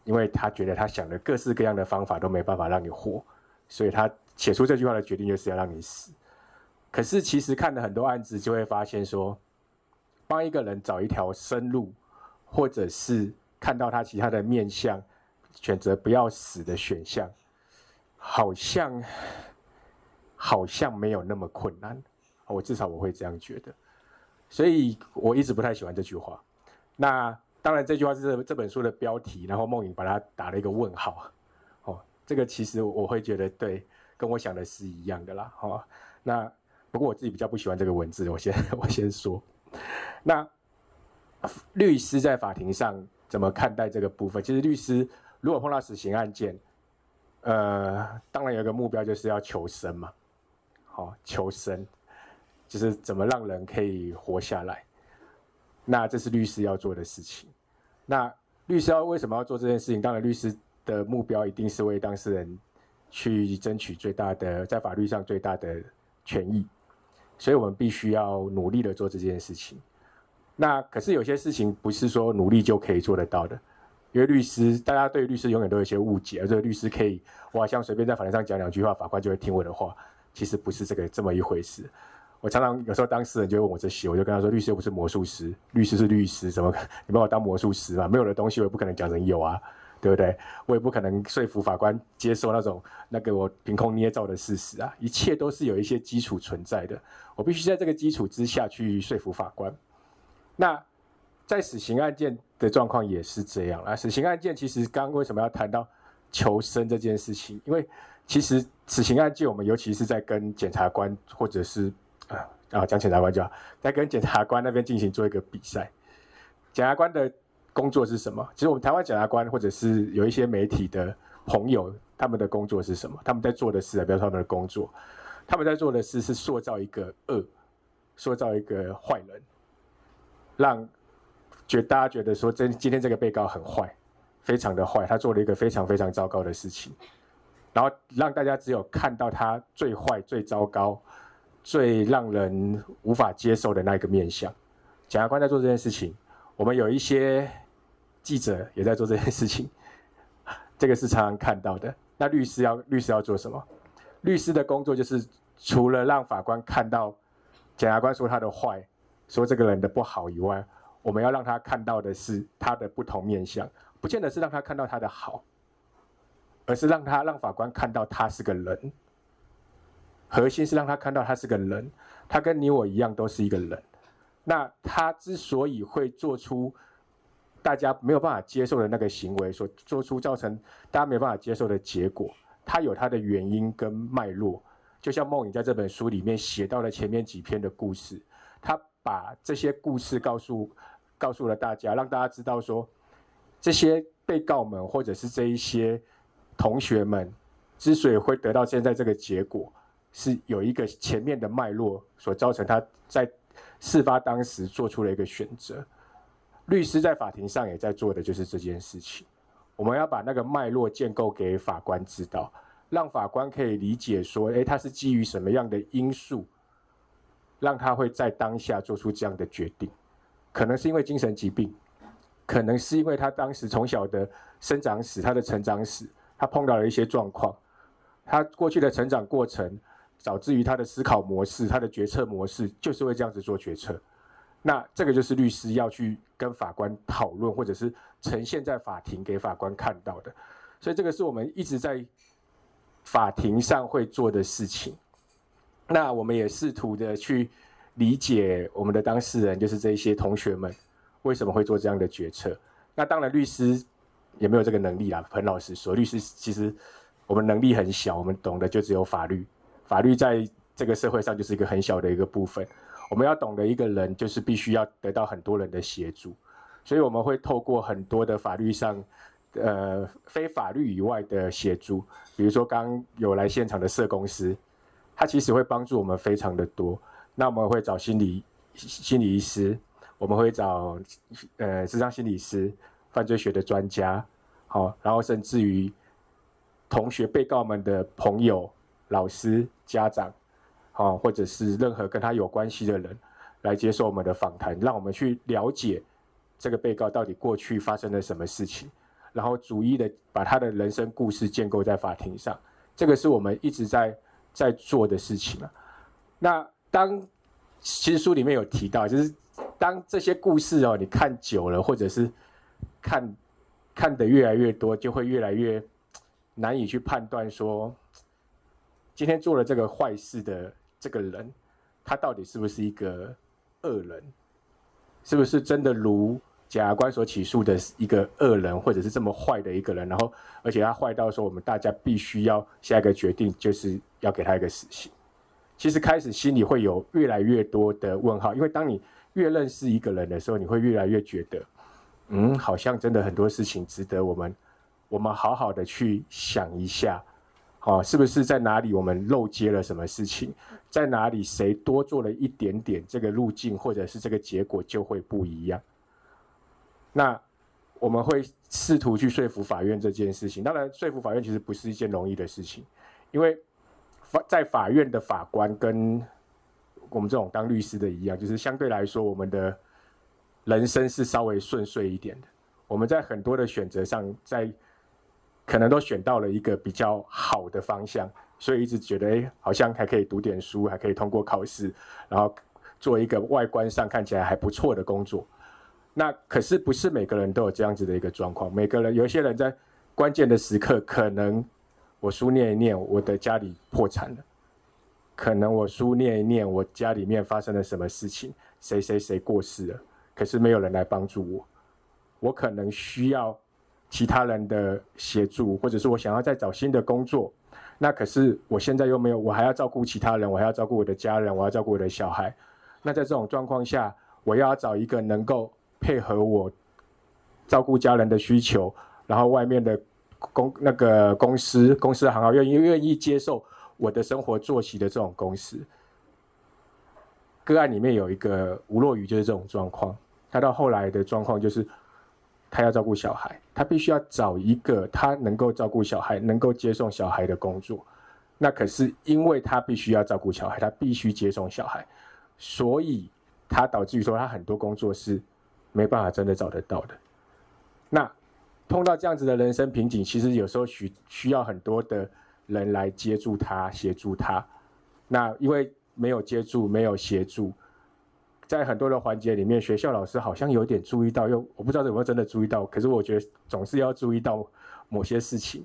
因为他觉得他想的各式各样的方法都没办法让你活，所以他。写出这句话的决定就是要让你死，可是其实看了很多案子，就会发现说，帮一个人找一条生路，或者是看到他其他的面相，选择不要死的选项，好像好像没有那么困难，我至少我会这样觉得，所以我一直不太喜欢这句话。那当然这句话是这本书的标题，然后梦影把它打了一个问号，哦，这个其实我会觉得对。跟我想的是一样的啦，哦，那不过我自己比较不喜欢这个文字，我先 我先说。那律师在法庭上怎么看待这个部分？其实律师如果碰到死刑案件，呃，当然有一个目标就是要求生嘛，好，求生就是怎么让人可以活下来。那这是律师要做的事情。那律师要为什么要做这件事情？当然，律师的目标一定是为当事人。去争取最大的在法律上最大的权益，所以我们必须要努力的做这件事情。那可是有些事情不是说努力就可以做得到的，因为律师大家对律师永远都有些误解，而这个律师可以我好像随便在法庭上讲两句话，法官就会听我的话，其实不是这个这么一回事。我常常有时候当事人就问我这些，我就跟他说，律师又不是魔术师，律师是律师，怎么你把我当魔术师嘛？没有的东西我也不可能讲成有啊。对不对？我也不可能说服法官接受那种那个我凭空捏造的事实啊！一切都是有一些基础存在的，我必须在这个基础之下去说服法官。那在死刑案件的状况也是这样啊！死刑案件其实刚刚为什么要谈到求生这件事情？因为其实死刑案件我们尤其是在跟检察官或者是啊啊讲检察官就好，在跟检察官那边进行做一个比赛，检察官的。工作是什么？其实我们台湾检察官或者是有一些媒体的朋友，他们的工作是什么？他们在做的事啊，比如说他们的工作，他们在做的事是塑造一个恶，塑造一个坏人，让觉大家觉得说，今今天这个被告很坏，非常的坏，他做了一个非常非常糟糕的事情，然后让大家只有看到他最坏、最糟糕、最让人无法接受的那一个面相。检察官在做这件事情，我们有一些。记者也在做这件事情，这个是常常看到的。那律师要律师要做什么？律师的工作就是除了让法官看到检察官说他的坏，说这个人的不好以外，我们要让他看到的是他的不同面相，不见得是让他看到他的好，而是让他让法官看到他是个人。核心是让他看到他是个人，他跟你我一样都是一个人。那他之所以会做出。大家没有办法接受的那个行为，所做出造成大家没办法接受的结果，他有他的原因跟脉络。就像梦影在这本书里面写到了前面几篇的故事，他把这些故事告诉告诉了大家，让大家知道说，这些被告们或者是这一些同学们之所以会得到现在这个结果，是有一个前面的脉络所造成，他在事发当时做出了一个选择。律师在法庭上也在做的就是这件事情，我们要把那个脉络建构给法官知道，让法官可以理解说，诶，他是基于什么样的因素，让他会在当下做出这样的决定，可能是因为精神疾病，可能是因为他当时从小的生长史、他的成长史，他碰到了一些状况，他过去的成长过程，导致于他的思考模式、他的决策模式，就是会这样子做决策。那这个就是律师要去跟法官讨论，或者是呈现在法庭给法官看到的。所以这个是我们一直在法庭上会做的事情。那我们也试图的去理解我们的当事人，就是这一些同学们为什么会做这样的决策。那当然律师也没有这个能力啦。很老实说，律师其实我们能力很小，我们懂的就只有法律。法律在这个社会上就是一个很小的一个部分。我们要懂得一个人，就是必须要得到很多人的协助，所以我们会透过很多的法律上，呃，非法律以外的协助，比如说刚有来现场的社公司，他其实会帮助我们非常的多。那我们会找心理心理医师，我们会找呃智商心理师、犯罪学的专家，好，然后甚至于同学、被告们的朋友、老师、家长。啊，或者是任何跟他有关系的人来接受我们的访谈，让我们去了解这个被告到底过去发生了什么事情，然后逐一的把他的人生故事建构在法庭上。这个是我们一直在在做的事情啊。那当其实书里面有提到，就是当这些故事哦，你看久了，或者是看看得越来越多，就会越来越难以去判断说，今天做了这个坏事的。这个人，他到底是不是一个恶人？是不是真的如检察官所起诉的一个恶人，或者是这么坏的一个人？然后，而且他坏到说，我们大家必须要下一个决定，就是要给他一个死刑。其实开始心里会有越来越多的问号，因为当你越认识一个人的时候，你会越来越觉得，嗯，好像真的很多事情值得我们，我们好好的去想一下。好，是不是在哪里我们漏接了什么事情？在哪里谁多做了一点点，这个路径或者是这个结果就会不一样？那我们会试图去说服法院这件事情。当然，说服法院其实不是一件容易的事情，因为法在法院的法官跟我们这种当律师的一样，就是相对来说，我们的人生是稍微顺遂一点的。我们在很多的选择上，在可能都选到了一个比较好的方向，所以一直觉得，哎，好像还可以读点书，还可以通过考试，然后做一个外观上看起来还不错的工作。那可是不是每个人都有这样子的一个状况，每个人有些人在关键的时刻，可能我书念一念，我的家里破产了；可能我书念一念，我家里面发生了什么事情，谁谁谁过世了，可是没有人来帮助我，我可能需要。其他人的协助，或者是我想要再找新的工作，那可是我现在又没有，我还要照顾其他人，我还要照顾我的家人，我要照顾我的小孩。那在这种状况下，我要找一个能够配合我照顾家人的需求，然后外面的公那个公司公司行号愿意愿意接受我的生活作息的这种公司。个案里面有一个吴若雨，就是这种状况。他到后来的状况就是。他要照顾小孩，他必须要找一个他能够照顾小孩、能够接送小孩的工作。那可是因为他必须要照顾小孩，他必须接送小孩，所以他导致于说他很多工作是没办法真的找得到的。那碰到这样子的人生瓶颈，其实有时候需需要很多的人来接住他、协助他。那因为没有接住，没有协助。在很多的环节里面，学校老师好像有点注意到，又我不知道有没有真的注意到。可是我觉得总是要注意到某些事情。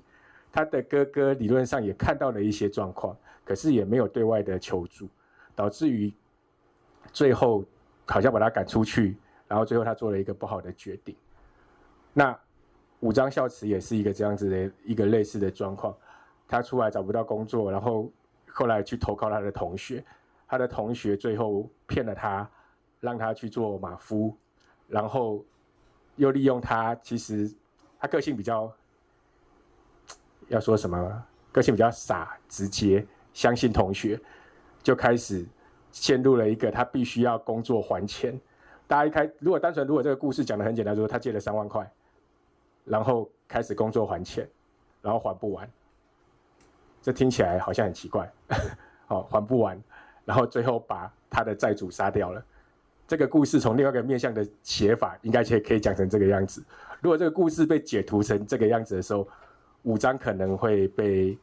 他的哥哥理论上也看到了一些状况，可是也没有对外的求助，导致于最后好像把他赶出去，然后最后他做了一个不好的决定。那五张孝慈也是一个这样子的一个类似的状况，他出来找不到工作，然后后来去投靠他的同学，他的同学最后骗了他。让他去做马夫，然后又利用他。其实他个性比较，要说什么？个性比较傻、直接，相信同学，就开始陷入了一个他必须要工作还钱。大家一开，如果单纯如果这个故事讲的很简单，就说他借了三万块，然后开始工作还钱，然后还不完，这听起来好像很奇怪。好，还不完，然后最后把他的债主杀掉了。这个故事从另外一个面向的写法，应该可以可以讲成这个样子。如果这个故事被解读成这个样子的时候，五章可能会被，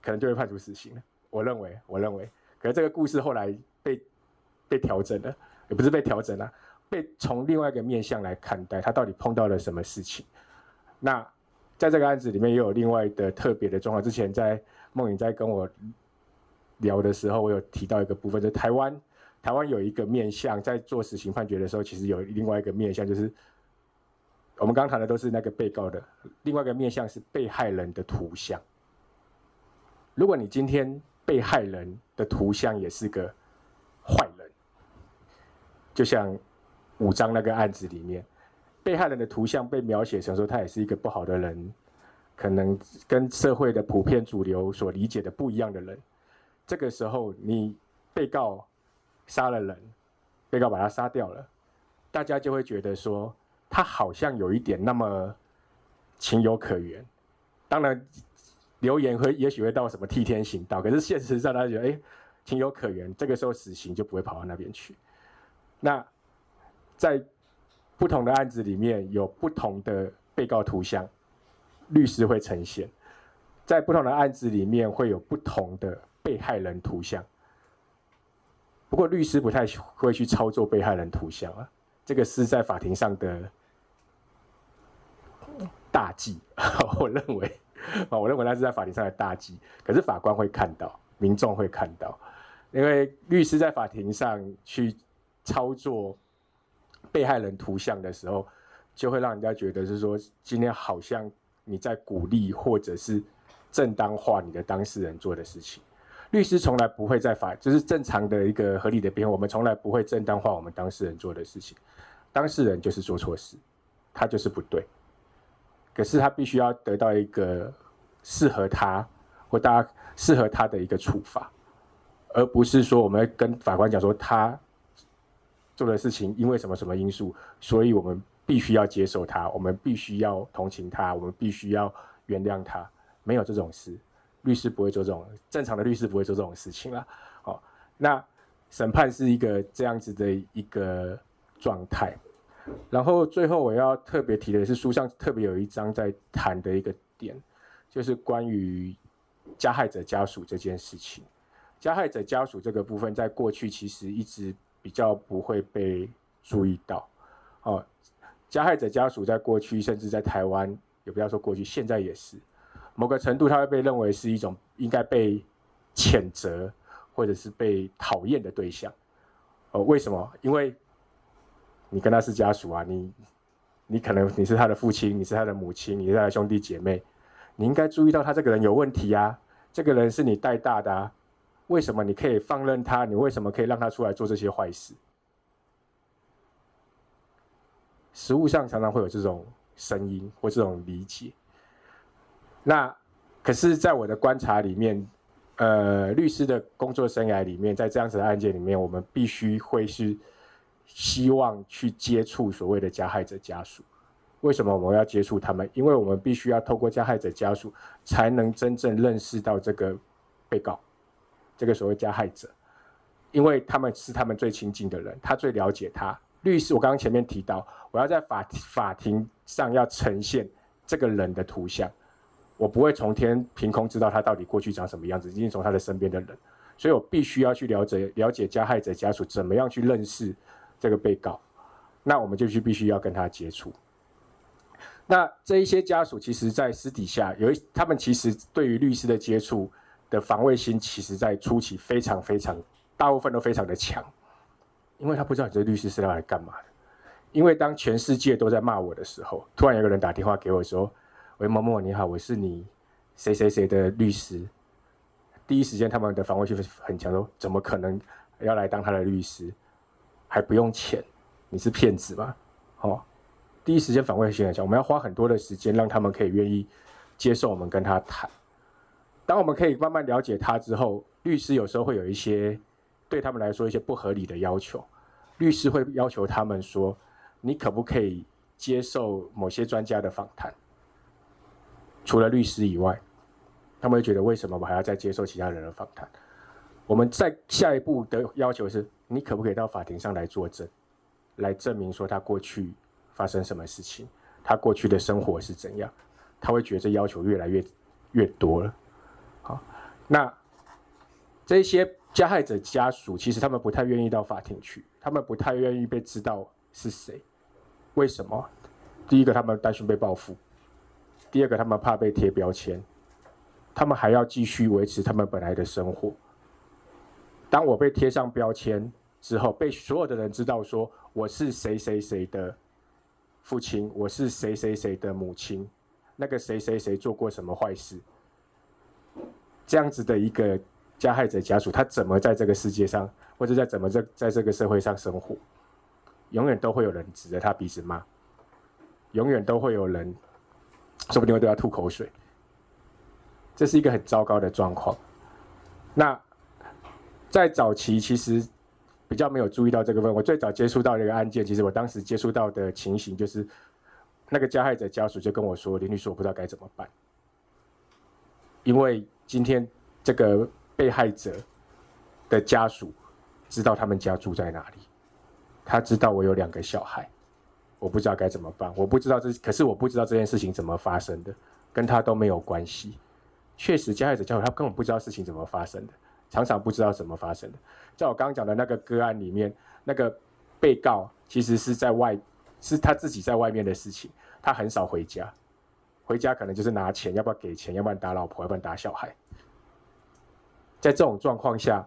可能就会判处死刑了。我认为，我认为，可是这个故事后来被被调整了，也不是被调整了，被从另外一个面向来看待，他到底碰到了什么事情。那在这个案子里面也有另外的特别的状况。之前在孟颖在跟我聊的时候，我有提到一个部分，就是台湾台湾有一个面向，在做死刑判决的时候，其实有另外一个面向，就是。我们刚谈的都是那个被告的，另外一个面向是被害人的图像。如果你今天被害人的图像也是个坏人，就像五章那个案子里面，被害人的图像被描写成说他也是一个不好的人，可能跟社会的普遍主流所理解的不一样的人，这个时候你被告杀了人，被告把他杀掉了，大家就会觉得说。他好像有一点那么情有可原，当然留言会也许会到什么替天行道，可是现实上他觉得哎情有可原，这个时候死刑就不会跑到那边去。那在不同的案子里面有不同的被告图像，律师会呈现；在不同的案子里面会有不同的被害人图像。不过律师不太会去操作被害人图像啊，这个是在法庭上的。大忌，我认为，啊，我认为那是在法庭上的大忌。可是法官会看到，民众会看到，因为律师在法庭上去操作被害人图像的时候，就会让人家觉得是说，今天好像你在鼓励或者是正当化你的当事人做的事情。律师从来不会在法，就是正常的一个合理的辩护，我们从来不会正当化我们当事人做的事情。当事人就是做错事，他就是不对。可是他必须要得到一个适合他或大家适合他的一个处罚，而不是说我们跟法官讲说他做的事情因为什么什么因素，所以我们必须要接受他，我们必须要同情他，我们必须要原谅他。没有这种事，律师不会做这种，正常的律师不会做这种事情啦。好，那审判是一个这样子的一个状态。然后最后我要特别提的是，书上特别有一章在谈的一个点，就是关于加害者家属这件事情。加害者家属这个部分，在过去其实一直比较不会被注意到。哦，加害者家属在过去，甚至在台湾，也不要说过去，现在也是，某个程度他会被认为是一种应该被谴责或者是被讨厌的对象。哦，为什么？因为你跟他是家属啊，你，你可能你是他的父亲，你是他的母亲，你是他的兄弟姐妹，你应该注意到他这个人有问题啊。这个人是你带大的啊，为什么你可以放任他？你为什么可以让他出来做这些坏事？实务上常常会有这种声音或这种理解。那可是，在我的观察里面，呃，律师的工作生涯里面，在这样子的案件里面，我们必须会是。希望去接触所谓的加害者家属，为什么我们要接触他们？因为我们必须要透过加害者家属，才能真正认识到这个被告，这个所谓加害者，因为他们是他们最亲近的人，他最了解他。律师，我刚刚前面提到，我要在法法庭上要呈现这个人的图像，我不会从天凭空知道他到底过去长什么样子，一定从他的身边的人，所以我必须要去了解了解加害者家属怎么样去认识。这个被告，那我们就去必须要跟他接触。那这一些家属，其实在私底下有一，他们其实对于律师的接触的防卫心，其实在初期非常非常，大部分都非常的强，因为他不知道你这律师是要来干嘛的。因为当全世界都在骂我的时候，突然有个人打电话给我说：“喂，某某你好，我是你谁谁谁的律师。”第一时间他们的防卫心很强，说：“怎么可能要来当他的律师？”还不用钱，你是骗子吗？哦，第一时间反馈性很强，我们要花很多的时间让他们可以愿意接受我们跟他谈。当我们可以慢慢了解他之后，律师有时候会有一些对他们来说一些不合理的要求。律师会要求他们说：“你可不可以接受某些专家的访谈？”除了律师以外，他们会觉得为什么我还要再接受其他人的访谈？我们再下一步的要求是。你可不可以到法庭上来作证，来证明说他过去发生什么事情，他过去的生活是怎样？他会觉得这要求越来越越多了。好，那这些加害者家属其实他们不太愿意到法庭去，他们不太愿意被知道是谁。为什么？第一个，他们担心被报复；第二个，他们怕被贴标签。他们还要继续维持他们本来的生活。当我被贴上标签之后，被所有的人知道说我是谁谁谁的父亲，我是谁谁谁的母亲，那个谁谁谁做过什么坏事，这样子的一个加害者家属，他怎么在这个世界上，或者在怎么在在这个社会上生活？永远都会有人指着他鼻子骂，永远都会有人，说不定会对他吐口水。这是一个很糟糕的状况。那在早期其实比较没有注意到这个问。我最早接触到这个案件，其实我当时接触到的情形就是，那个加害者家属就跟我说：“林律师，我不知道该怎么办，因为今天这个被害者的家属知道他们家住在哪里。”他知道我有两个小孩，我不知道该怎么办。我不知道这，可是我不知道这件事情怎么发生的，跟他都没有关系。确实，加害者教育他根本不知道事情怎么发生的，常常不知道怎么发生的。在我刚刚讲的那个个案里面，那个被告其实是在外，是他自己在外面的事情，他很少回家，回家可能就是拿钱，要不要给钱，要不然打老婆，要不然打小孩。在这种状况下。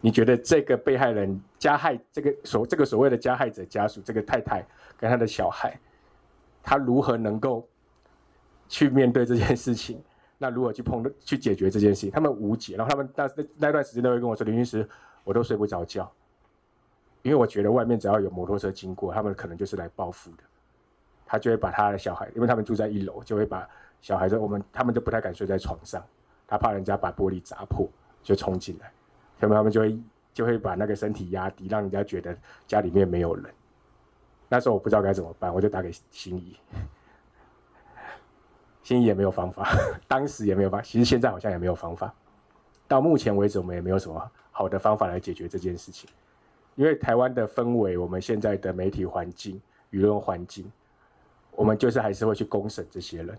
你觉得这个被害人加害这个所这个所谓的加害者家属这个太太跟他的小孩，他如何能够去面对这件事情？那如何去碰去解决这件事情？他们无解，然后他们那那那段时间都会跟我说：“林律师，我都睡不着觉，因为我觉得外面只要有摩托车经过，他们可能就是来报复的。”他就会把他的小孩，因为他们住在一楼，就会把小孩子：“我们他们就不太敢睡在床上，他怕人家把玻璃砸破，就冲进来。”他们他们就会就会把那个身体压低，让人家觉得家里面没有人。那时候我不知道该怎么办，我就打给心怡，心怡也没有方法，当时也没有方法，其实现在好像也没有方法。到目前为止，我们也没有什么好的方法来解决这件事情。因为台湾的氛围，我们现在的媒体环境、舆论环境，我们就是还是会去公审这些人，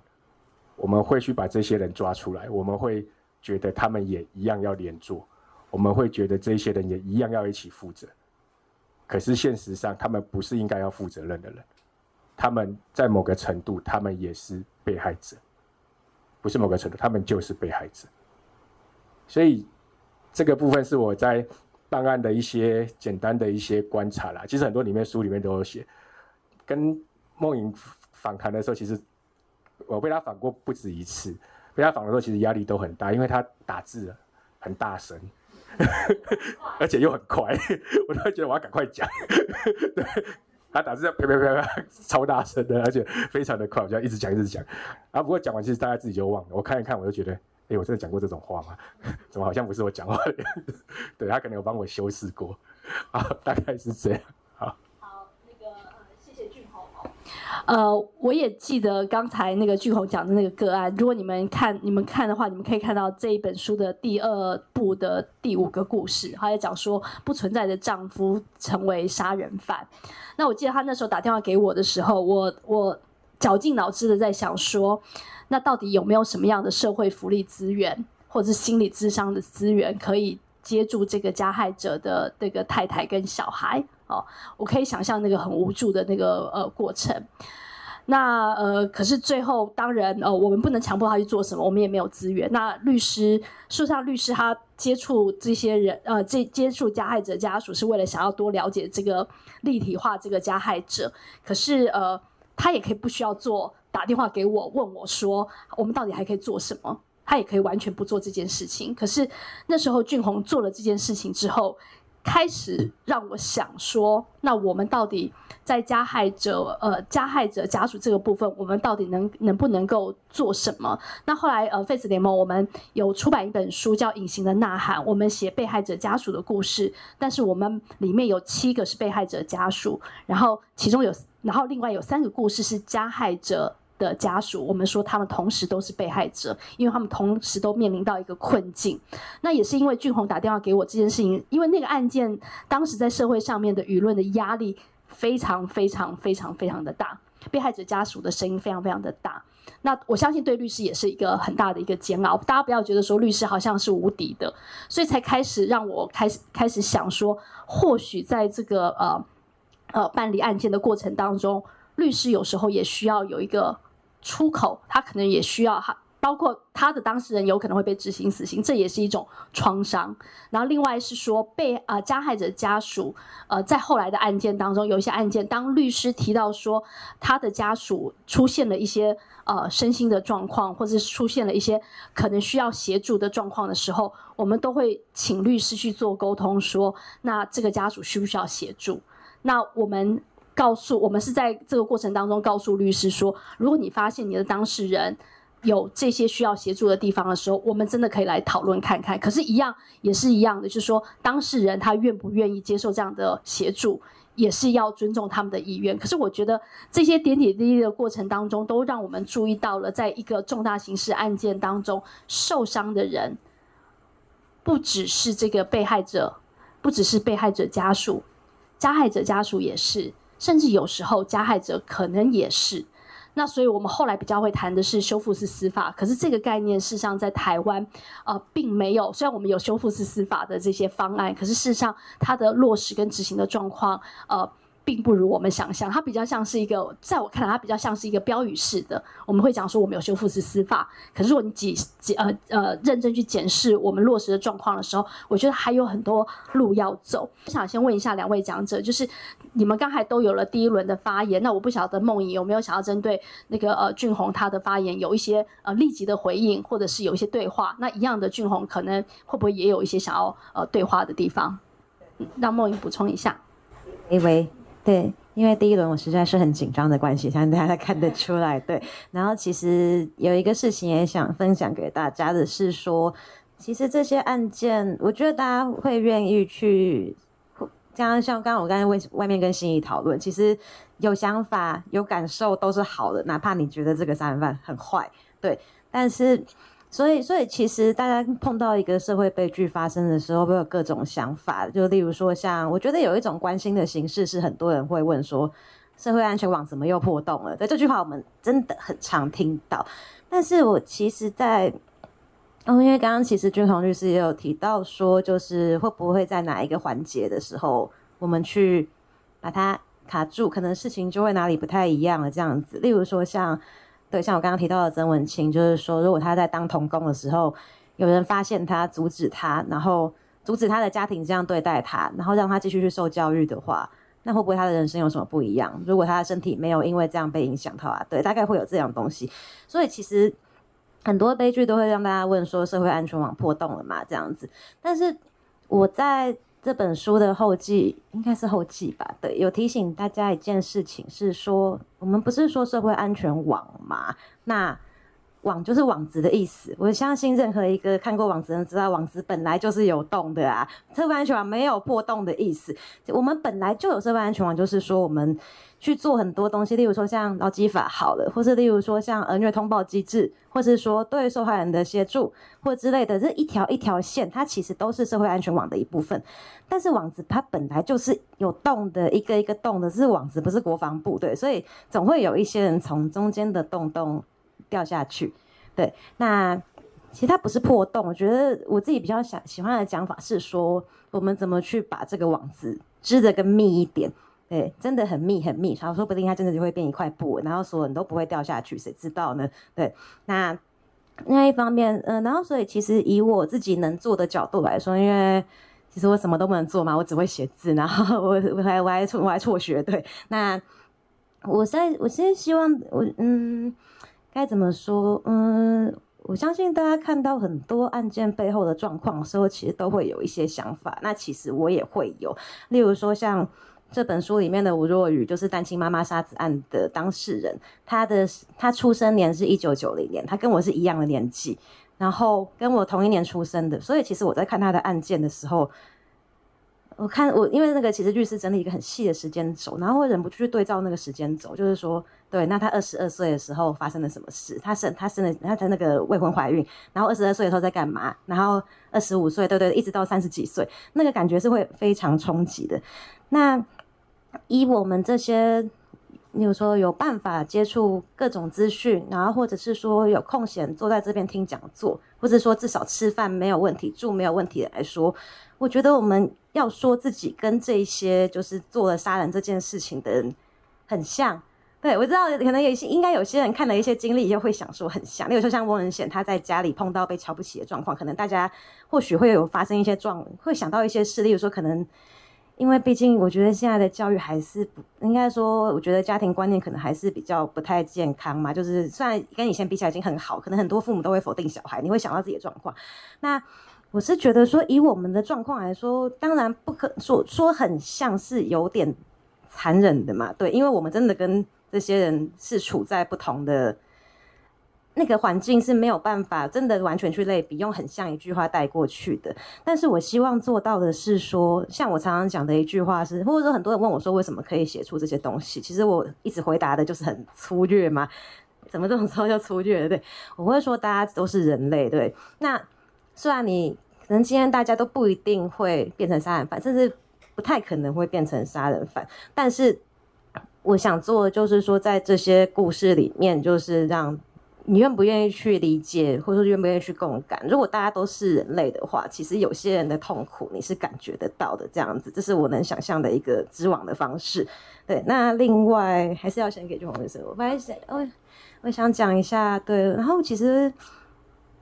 我们会去把这些人抓出来，我们会觉得他们也一样要连坐。我们会觉得这些人也一样要一起负责，可是现实上他们不是应该要负责任的人，他们在某个程度他们也是被害者，不是某个程度他们就是被害者，所以这个部分是我在办案的一些简单的一些观察啦。其实很多里面书里面都有写，跟梦莹访谈的时候，其实我被他访过不止一次，被他访的时候其实压力都很大，因为他打字很大声。而且又很快，我都会觉得我要赶快讲。对，他打字要啪啪啪啪，超大声的，而且非常的快，我就要一直讲一直讲。啊，不过讲完其实大家自己就忘了。我看一看，我就觉得，哎、我真的讲过这种话吗？怎么好像不是我讲话的样子？对，他可能有帮我修饰过。啊，大概是这样。呃，我也记得刚才那个巨红讲的那个个案。如果你们看，你们看的话，你们可以看到这一本书的第二部的第五个故事，他在讲说不存在的丈夫成为杀人犯。那我记得他那时候打电话给我的时候，我我绞尽脑汁的在想说，那到底有没有什么样的社会福利资源，或者是心理咨商的资源，可以接住这个加害者的这个太太跟小孩？哦，我可以想象那个很无助的那个呃过程。那呃，可是最后当然呃，我们不能强迫他去做什么，我们也没有资源。那律师，事实上律师他接触这些人呃，这接触加害者家属是为了想要多了解这个立体化这个加害者。可是呃，他也可以不需要做，打电话给我问我说，我们到底还可以做什么？他也可以完全不做这件事情。可是那时候俊宏做了这件事情之后。开始让我想说，那我们到底在加害者呃加害者家属这个部分，我们到底能能不能够做什么？那后来呃，Face 联盟我们有出版一本书叫《隐形的呐喊》，我们写被害者家属的故事，但是我们里面有七个是被害者家属，然后其中有然后另外有三个故事是加害者的家属，我们说他们同时都是被害者，因为他们同时都面临到一个困境。那也是因为俊宏打电话给我这件事情，因为那个案件当时在社会上面的舆论的压力非常非常非常非常的大，被害者家属的声音非常非常的大。那我相信对律师也是一个很大的一个煎熬。大家不要觉得说律师好像是无敌的，所以才开始让我开始开始想说，或许在这个呃呃办理案件的过程当中，律师有时候也需要有一个出口，他可能也需要哈。包括他的当事人有可能会被执行死刑，这也是一种创伤。然后另外是说被啊、加害者家属，呃，在后来的案件当中，有一些案件，当律师提到说他的家属出现了一些呃身心的状况，或者是出现了一些可能需要协助的状况的时候，我们都会请律师去做沟通，说那这个家属需不需要协助？那我们告诉我们是在这个过程当中告诉律师说，如果你发现你的当事人。有这些需要协助的地方的时候，我们真的可以来讨论看看。可是，一样也是一样的，就是说，当事人他愿不愿意接受这样的协助，也是要尊重他们的意愿。可是，我觉得这些点点滴滴的过程当中，都让我们注意到了，在一个重大刑事案件当中，受伤的人不只是这个被害者，不只是被害者家属，加害者家属也是，甚至有时候加害者可能也是。那所以，我们后来比较会谈的是修复式司法，可是这个概念事实上在台湾，呃，并没有。虽然我们有修复式司法的这些方案，可是事实上它的落实跟执行的状况，呃。并不如我们想象，它比较像是一个，在我看来，它比较像是一个标语式的。我们会讲说我们有修复式司法，可是如果你几几呃呃认真去检视我们落实的状况的时候，我觉得还有很多路要走。我想先问一下两位讲者，就是你们刚才都有了第一轮的发言，那我不晓得孟颖有没有想要针对那个呃俊宏他的发言有一些呃立即的回应，或者是有一些对话？那一样的俊宏可能会不会也有一些想要呃对话的地方？让孟颖补充一下。喂喂。对，因为第一轮我实在是很紧张的关系，相信大家看得出来。对，然后其实有一个事情也想分享给大家的是说，其实这些案件，我觉得大家会愿意去，刚刚像刚刚我刚才外外面跟心怡讨论，其实有想法、有感受都是好的，哪怕你觉得这个杀人犯很坏，对，但是。所以，所以其实大家碰到一个社会悲剧发生的时候，会有各种想法。就例如说，像我觉得有一种关心的形式，是很多人会问说：“社会安全网怎么又破洞了？”对，这句话我们真的很常听到。但是我其实，在哦，因为刚刚其实俊宏律师也有提到说，就是会不会在哪一个环节的时候，我们去把它卡住，可能事情就会哪里不太一样了。这样子，例如说像。对，像我刚刚提到的曾文钦，就是说，如果他在当童工的时候，有人发现他，阻止他，然后阻止他的家庭这样对待他，然后让他继续去受教育的话，那会不会他的人生有什么不一样？如果他的身体没有因为这样被影响的话，对，大概会有这样东西。所以其实很多悲剧都会让大家问说，社会安全网破洞了嘛？这样子。但是我在。这本书的后记应该是后记吧？对，有提醒大家一件事情，是说我们不是说社会安全网嘛？那网就是网子的意思。我相信任何一个看过网子的人知道，网子本来就是有洞的啊。社会安全网没有破洞的意思，我们本来就有社会安全网，就是说我们。去做很多东西，例如说像劳基法好了，或是例如说像儿虐通报机制，或是说对受害人的协助或之类的，这一条一条线，它其实都是社会安全网的一部分。但是网子它本来就是有洞的，一个一个洞的，是网子，不是国防部，对，所以总会有一些人从中间的洞洞掉下去。对，那其实它不是破洞，我觉得我自己比较想喜欢的讲法是说，我们怎么去把这个网子织得更密一点。对，真的很密很密，然后说不定它真的就会变一块布，然后所有人都不会掉下去，谁知道呢？对，那另外一方面，嗯、然后所以其实以我自己能做的角度来说，因为其实我什么都不能做嘛，我只会写字，然后我我还我还辍我还辍学，对，那我在我现在希望我嗯该怎么说？嗯，我相信大家看到很多案件背后的状况的时候，其实都会有一些想法，那其实我也会有，例如说像。这本书里面的吴若雨就是单亲妈妈杀子案的当事人，她的她出生年是一九九零年，她跟我是一样的年纪，然后跟我同一年出生的，所以其实我在看她的案件的时候，我看我因为那个其实律师整理一个很细的时间轴，然后会忍不住去对照那个时间轴，就是说，对，那她二十二岁的时候发生了什么事？她生她生了她的那个未婚怀孕，然后二十二岁的时候在干嘛？然后二十五岁，对对，一直到三十几岁，那个感觉是会非常冲击的。那以我们这些，你有说有办法接触各种资讯，然后或者是说有空闲坐在这边听讲座，或者说至少吃饭没有问题、住没有问题的来说。我觉得我们要说自己跟这些就是做了杀人这件事情的人很像，对，我知道可能有些应该有些人看了一些经历以后会想说很像，例如说像翁仁显他在家里碰到被瞧不起的状况，可能大家或许会有发生一些状，会想到一些事，例如说可能因为毕竟我觉得现在的教育还是不应该说，我觉得家庭观念可能还是比较不太健康嘛，就是虽然跟以前比起来已经很好，可能很多父母都会否定小孩，你会想到自己的状况，那。我是觉得说，以我们的状况来说，当然不可说说很像是有点残忍的嘛，对，因为我们真的跟这些人是处在不同的那个环境，是没有办法真的完全去类比，用很像一句话带过去的。但是我希望做到的是说，像我常常讲的一句话是，或者说很多人问我说，为什么可以写出这些东西？其实我一直回答的就是很粗略嘛，怎么这种时候就粗略？对，我会说大家都是人类，对，那。虽然你可能今天大家都不一定会变成杀人犯，甚至不太可能会变成杀人犯，但是我想做的就是说，在这些故事里面，就是让你愿不愿意去理解，或者说愿不愿意去共感。如果大家都是人类的话，其实有些人的痛苦你是感觉得到的，这样子，这是我能想象的一个织网的方式。对，那另外还是要先给俊宏医生，我本来想，我我想讲一下，对，然后其实。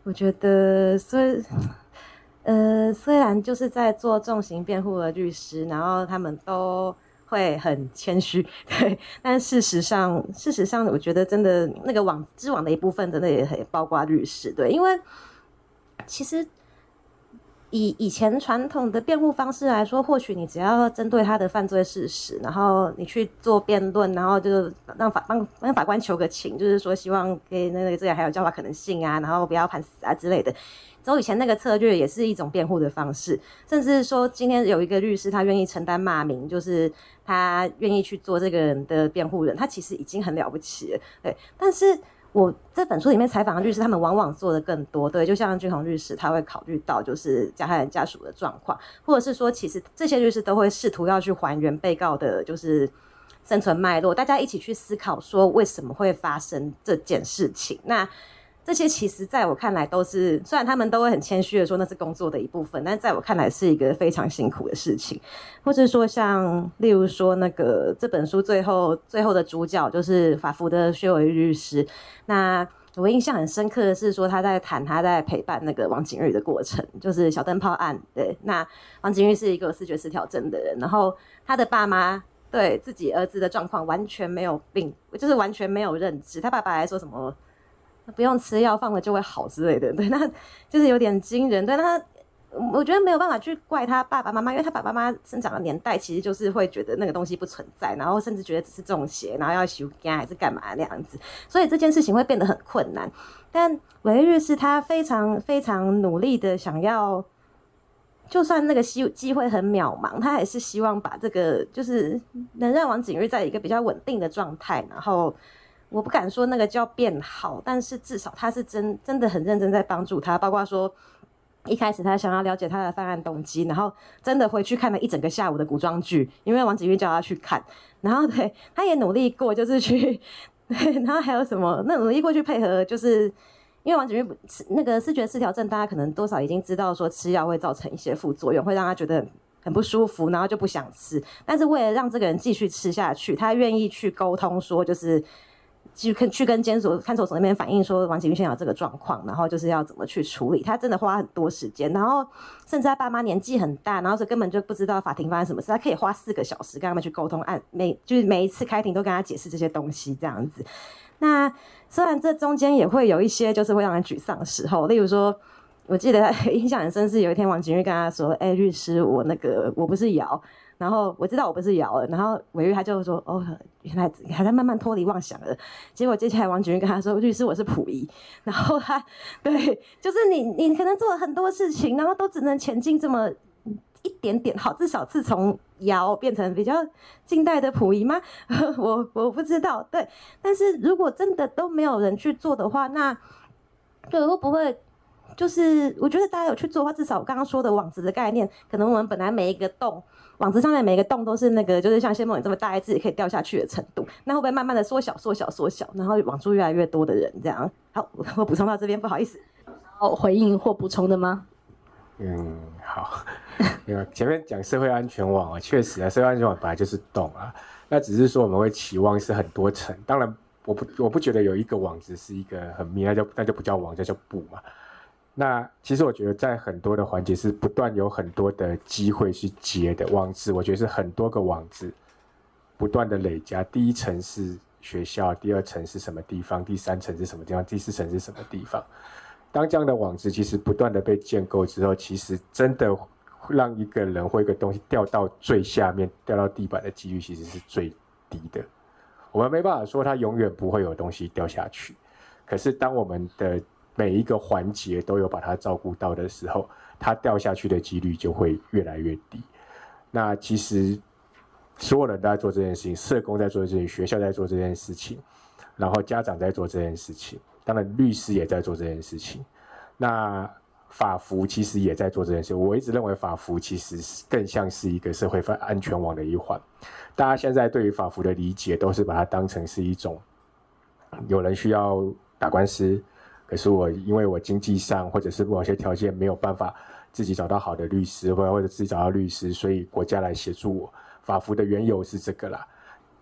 我觉得，虽呃，虽然就是在做重刑辩护的律师，然后他们都会很谦虚，对，但事实上，事实上，我觉得真的那个网织网的一部分，真的也很包括律师，对，因为其实。以以前传统的辩护方式来说，或许你只要针对他的犯罪事实，然后你去做辩论，然后就让法帮帮法官求个情，就是说希望给那个这个还有叫法可能性啊，然后不要判死啊之类的。走以前那个策略也是一种辩护的方式，甚至说今天有一个律师他愿意承担骂名，就是他愿意去做这个人的辩护人，他其实已经很了不起了，对，但是。我这本书里面采访的律师，他们往往做的更多，对，就像俊宏律师，他会考虑到就是加害人家属的状况，或者是说，其实这些律师都会试图要去还原被告的，就是生存脉络，大家一起去思考说为什么会发生这件事情。那。这些其实在我看来都是，虽然他们都会很谦虚的说那是工作的一部分，但在我看来是一个非常辛苦的事情。或者说像，例如说那个这本书最后最后的主角就是法服的薛伟律师。那我印象很深刻的是说他在谈他在陪伴那个王景玉的过程，就是小灯泡案。对，那王景玉是一个视觉失调症的人，然后他的爸妈对自己儿子的状况完全没有病，就是完全没有认知。他爸爸还说什么？不用吃药，放了就会好之类的，对，那就是有点惊人。对，那我觉得没有办法去怪他爸爸妈妈，因为他爸爸妈妈生长的年代其实就是会觉得那个东西不存在，然后甚至觉得只是中邪，然后要修肝还是干嘛那样子，所以这件事情会变得很困难。但韦律师他非常非常努力的想要，就算那个机机会很渺茫，他还是希望把这个就是能让王景玉在一个比较稳定的状态，然后。我不敢说那个叫变好，但是至少他是真真的很认真在帮助他，包括说一开始他想要了解他的犯案动机，然后真的回去看了一整个下午的古装剧，因为王景玉叫他去看，然后对他也努力过，就是去 对，然后还有什么那努力过去配合，就是因为王景玉那个视觉失调症，大家可能多少已经知道说吃药会造成一些副作用，会让他觉得很不舒服，然后就不想吃，但是为了让这个人继续吃下去，他愿意去沟通说就是。去跟去跟监所看守所那边反映说王景玉现在有这个状况，然后就是要怎么去处理。他真的花很多时间，然后甚至他爸妈年纪很大，然后是根本就不知道法庭发生什么事。他可以花四个小时跟他们去沟通，按每就是每一次开庭都跟他解释这些东西这样子。那虽然这中间也会有一些就是会让人沮丧的时候，例如说，我记得 印象很深是有一天王景玉跟他说：“哎、律师，我那个我不是瑶。”然后我知道我不是瑶了，然后韦玉他就说：“哦，原来还在慢慢脱离妄想了。”结果接下来王菊跟他说：“律师，我是溥仪。”然后他对，就是你，你可能做了很多事情，然后都只能前进这么一点点好，至少是从尧变成比较近代的溥仪吗？我我不知道。对，但是如果真的都没有人去做的话，那对会不会就是我觉得大家有去做的话，至少我刚刚说的网子的概念，可能我们本来每一个洞网子上面每一个洞都是那个，就是像谢梦颖这么大一只也可以掉下去的程度，那会不会慢慢的缩小、缩小、缩小，然后网住越来越多的人这样？好，我补充到这边，不好意思。好，回应或补充的吗？嗯，好。因为前面讲社会安全网啊，确实啊，社会安全网本来就是洞啊。那只是说我们会期望是很多层。当然，我不我不觉得有一个网子是一个很密，那就那就不叫网，叫叫布嘛。那其实我觉得在很多的环节是不断有很多的机会去接的网子。我觉得是很多个网子不断的累加。第一层是学校，第二层是什么地方，第三层是什么地方，第四层是什么地方。当这样的网子其实不断的被建构之后，其实真的让一个人或一个东西掉到最下面，掉到地板的几率其实是最低的。我们没办法说它永远不会有东西掉下去，可是当我们的每一个环节都有把它照顾到的时候，它掉下去的几率就会越来越低。那其实所有人都在做这件事情，社工在做这件事情，学校在做这件事情，然后家长在做这件事情。当然，律师也在做这件事情。那法服其实也在做这件事。我一直认为法服其实更像是一个社会安全网的一环。大家现在对于法服的理解都是把它当成是一种，有人需要打官司，可是我因为我经济上或者是某些条件没有办法自己找到好的律师，或或者自己找到律师，所以国家来协助我。法服的缘由是这个啦。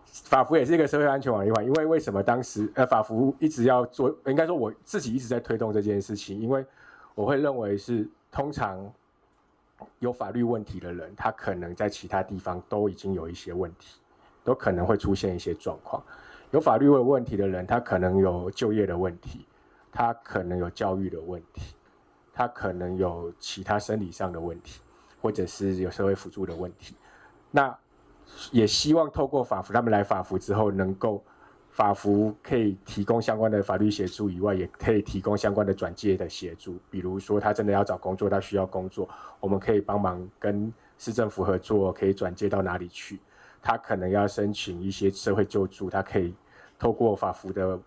法服也是一个社会安全网的一环，因为为什么当时呃法服一直要做，应该说我自己一直在推动这件事情，因为我会认为是通常有法律问题的人，他可能在其他地方都已经有一些问题，都可能会出现一些状况。有法律问题的人，他可能有就业的问题，他可能有教育的问题，他可能有其他生理上的问题，或者是有社会辅助的问题，那。也希望透过法服，他们来法服之后，能够法服可以提供相关的法律协助以外，也可以提供相关的转介的协助。比如说，他真的要找工作，他需要工作，我们可以帮忙跟市政府合作，可以转介到哪里去。他可能要申请一些社会救助，他可以透过法服的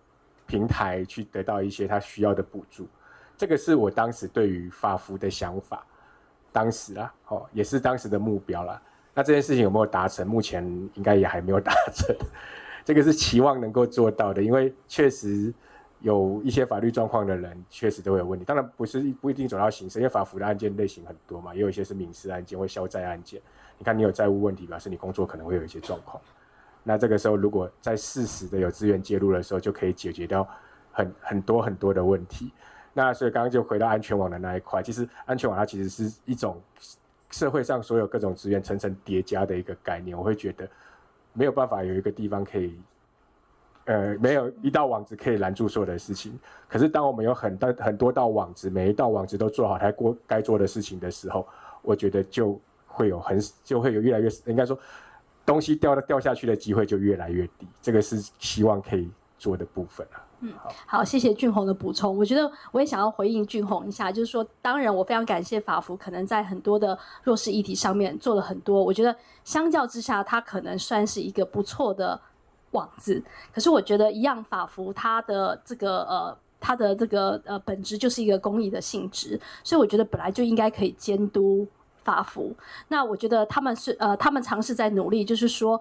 平台去得到一些他需要的补助。这个是我当时对于法服的想法，当时啦，哦，也是当时的目标啦。那这件事情有没有达成？目前应该也还没有达成，这个是期望能够做到的，因为确实有一些法律状况的人确实都会有问题。当然不是不一定走到刑事，因为法服的案件类型很多嘛，也有一些是民事案件或消债案件。你看你有债务问题，表示你工作可能会有一些状况。那这个时候如果在适时的有资源介入的时候，就可以解决掉很很多很多的问题。那所以刚刚就回到安全网的那一块，其实安全网它其实是一种。社会上所有各种资源层层叠加的一个概念，我会觉得没有办法有一个地方可以，呃，没有一道网子可以拦住所有的事情。可是当我们有很多很多道网子，每一道网子都做好它过该做的事情的时候，我觉得就会有很就会有越来越应该说东西掉的掉下去的机会就越来越低。这个是希望可以做的部分啊。嗯，好，谢谢俊宏的补充。我觉得我也想要回应俊宏一下，就是说，当然我非常感谢法服，可能在很多的弱势议题上面做了很多。我觉得相较之下，它可能算是一个不错的网子。可是我觉得一样，法服它的这个呃，它的这个呃本质就是一个公益的性质，所以我觉得本来就应该可以监督法服。那我觉得他们是呃，他们尝试在努力，就是说。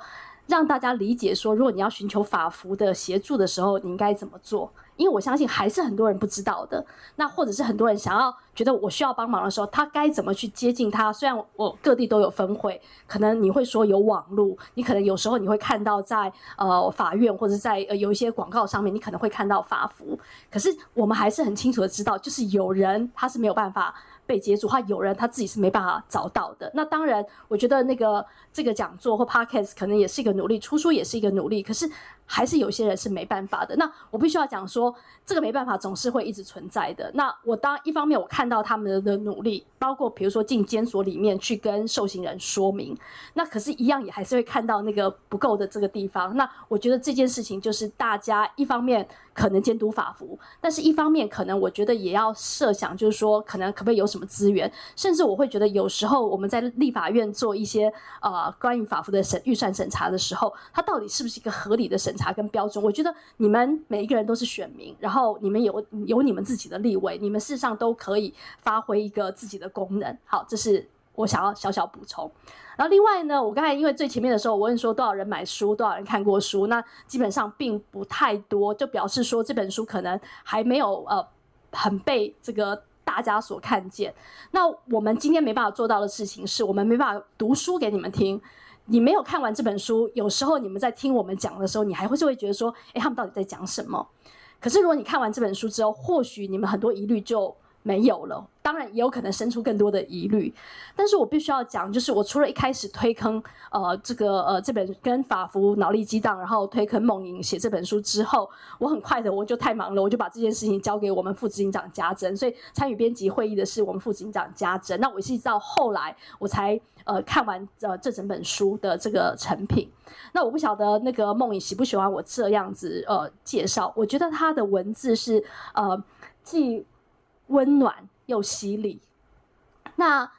让大家理解说，如果你要寻求法服的协助的时候，你应该怎么做？因为我相信还是很多人不知道的。那或者是很多人想要觉得我需要帮忙的时候，他该怎么去接近他？虽然我各地都有分会，可能你会说有网路，你可能有时候你会看到在呃法院或者在呃有一些广告上面，你可能会看到法服。可是我们还是很清楚的知道，就是有人他是没有办法。被接住，他有人他自己是没办法找到的。那当然，我觉得那个这个讲座或 podcast 可能也是一个努力，出书也是一个努力。可是还是有些人是没办法的。那我必须要讲说，这个没办法总是会一直存在的。那我当一方面我看到他们的努力，包括比如说进监所里面去跟受刑人说明，那可是，一样也还是会看到那个不够的这个地方。那我觉得这件事情就是大家一方面可能监督法服，但是一方面可能我觉得也要设想，就是说可能可不可以有什么资源，甚至我会觉得有时候我们在立法院做一些呃关于法服的审预算审查的时候，它到底是不是一个合理的审查跟标准？我觉得你们每一个人都是选民，然后你们有有你们自己的立位，你们事实上都可以发挥一个自己的功能。好，这是我想要小小补充。然后另外呢，我刚才因为最前面的时候，我问说多少人买书，多少人看过书，那基本上并不太多，就表示说这本书可能还没有呃很被这个大家所看见。那我们今天没办法做到的事情是，我们没办法读书给你们听。你没有看完这本书，有时候你们在听我们讲的时候，你还会是会觉得说，哎，他们到底在讲什么？可是如果你看完这本书之后，或许你们很多疑虑就没有了。当然也有可能生出更多的疑虑，但是我必须要讲，就是我除了一开始推坑，呃，这个呃这本跟法服脑力激荡，然后推坑孟颖写这本书之后，我很快的我就太忙了，我就把这件事情交给我们副执行长家珍，所以参与编辑会议的是我们副执行长家珍。那我是到后来我才呃看完呃这整本书的这个成品。那我不晓得那个孟颖喜不喜欢我这样子呃介绍，我觉得他的文字是呃既温暖。又犀利，那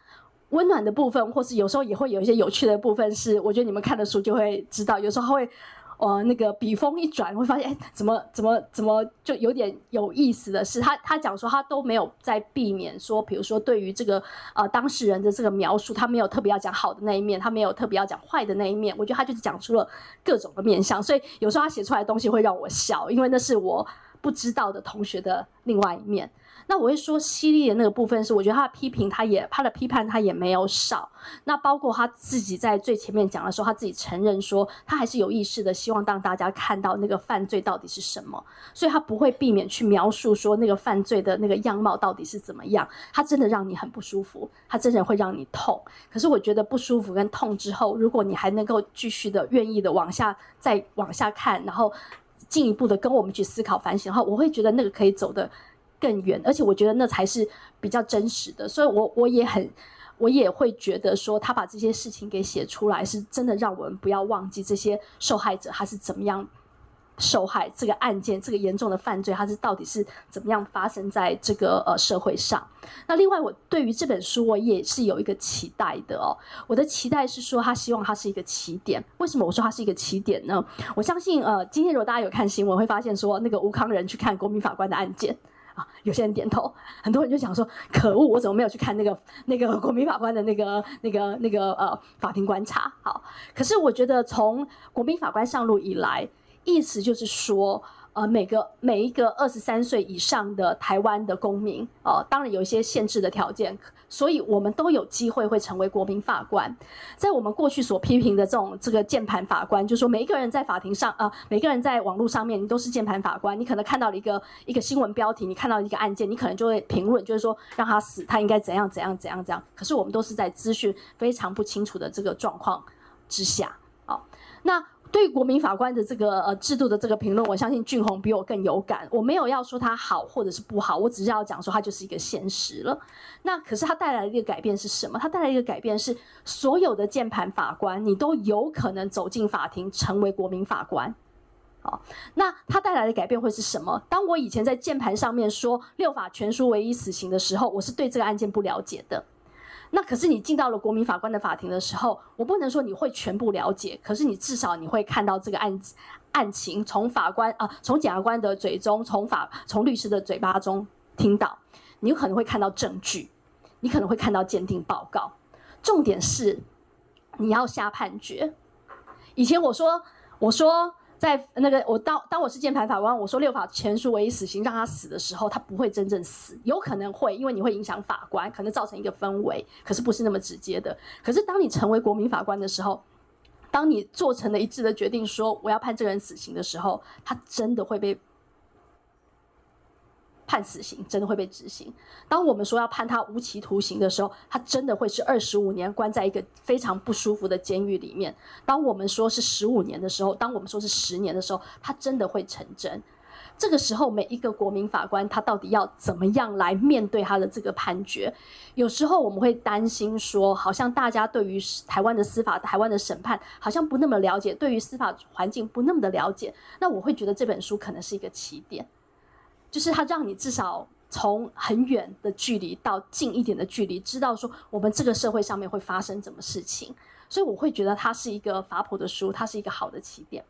温暖的部分，或是有时候也会有一些有趣的部分，是我觉得你们看的书就会知道，有时候他会，呃，那个笔锋一转，会发现，哎，怎么怎么怎么就有点有意思的是，他他讲说他都没有在避免说，比如说对于这个呃当事人的这个描述，他没有特别要讲好的那一面，他没有特别要讲坏的那一面，我觉得他就是讲出了各种的面向，所以有时候他写出来的东西会让我笑，因为那是我不知道的同学的另外一面。那我会说犀利的那个部分是，我觉得他的批评，他也他的批判，他也没有少。那包括他自己在最前面讲的时候，他自己承认说，他还是有意识的希望让大家看到那个犯罪到底是什么，所以他不会避免去描述说那个犯罪的那个样貌到底是怎么样。他真的让你很不舒服，他真的会让你痛。可是我觉得不舒服跟痛之后，如果你还能够继续的愿意的往下再往下看，然后进一步的跟我们去思考反省的话，我会觉得那个可以走的。更远，而且我觉得那才是比较真实的，所以我我也很，我也会觉得说他把这些事情给写出来，是真的让我们不要忘记这些受害者他是怎么样受害，这个案件这个严重的犯罪，他是到底是怎么样发生在这个呃社会上。那另外，我对于这本书我也是有一个期待的哦，我的期待是说他希望它是一个起点。为什么我说它是一个起点呢？我相信呃，今天如果大家有看新闻，会发现说那个吴康仁去看国民法官的案件。有些人点头，很多人就想说：“可恶，我怎么没有去看那个那个国民法官的那个那个那个呃法庭观察？”好，可是我觉得从国民法官上路以来，意思就是说。呃，每个每一个二十三岁以上的台湾的公民，呃，当然有一些限制的条件，所以我们都有机会会成为国民法官。在我们过去所批评的这种这个键盘法官，就是说每一个人在法庭上，呃，每个人在网络上面，你都是键盘法官。你可能看到了一个一个新闻标题，你看到一个案件，你可能就会评论，就是说让他死，他应该怎样怎样怎样怎样。可是我们都是在资讯非常不清楚的这个状况之下，好，那。对国民法官的这个呃制度的这个评论，我相信俊宏比我更有感。我没有要说他好或者是不好，我只是要讲说他就是一个现实了。那可是他带来的一个改变是什么？他带来一个改变是，所有的键盘法官你都有可能走进法庭成为国民法官。好，那他带来的改变会是什么？当我以前在键盘上面说六法全书唯一死刑的时候，我是对这个案件不了解的。那可是你进到了国民法官的法庭的时候，我不能说你会全部了解，可是你至少你会看到这个案案情，从法官啊，从检察官的嘴中，从法从律师的嘴巴中听到，你可能会看到证据，你可能会看到鉴定报告。重点是你要下判决。以前我说我说。在那个我当当我是键盘法官，我说六法全书唯一死刑让他死的时候，他不会真正死，有可能会，因为你会影响法官，可能造成一个氛围，可是不是那么直接的。可是当你成为国民法官的时候，当你做成了一致的决定，说我要判这个人死刑的时候，他真的会被判死刑，真的会被执行。当我们说要判他无期徒刑的时候，他真的会是二十五年关在一个非常不舒服的监狱里面。当我们说是十五年的时候，当我们说是十年的时候，他真的会成真。这个时候，每一个国民法官他到底要怎么样来面对他的这个判决？有时候我们会担心说，好像大家对于台湾的司法、台湾的审判好像不那么了解，对于司法环境不那么的了解。那我会觉得这本书可能是一个起点，就是它让你至少从很远的距离到近一点的距离，知道说我们这个社会上面会发生什么事情。所以我会觉得它是一个法普的书，它是一个好的起点。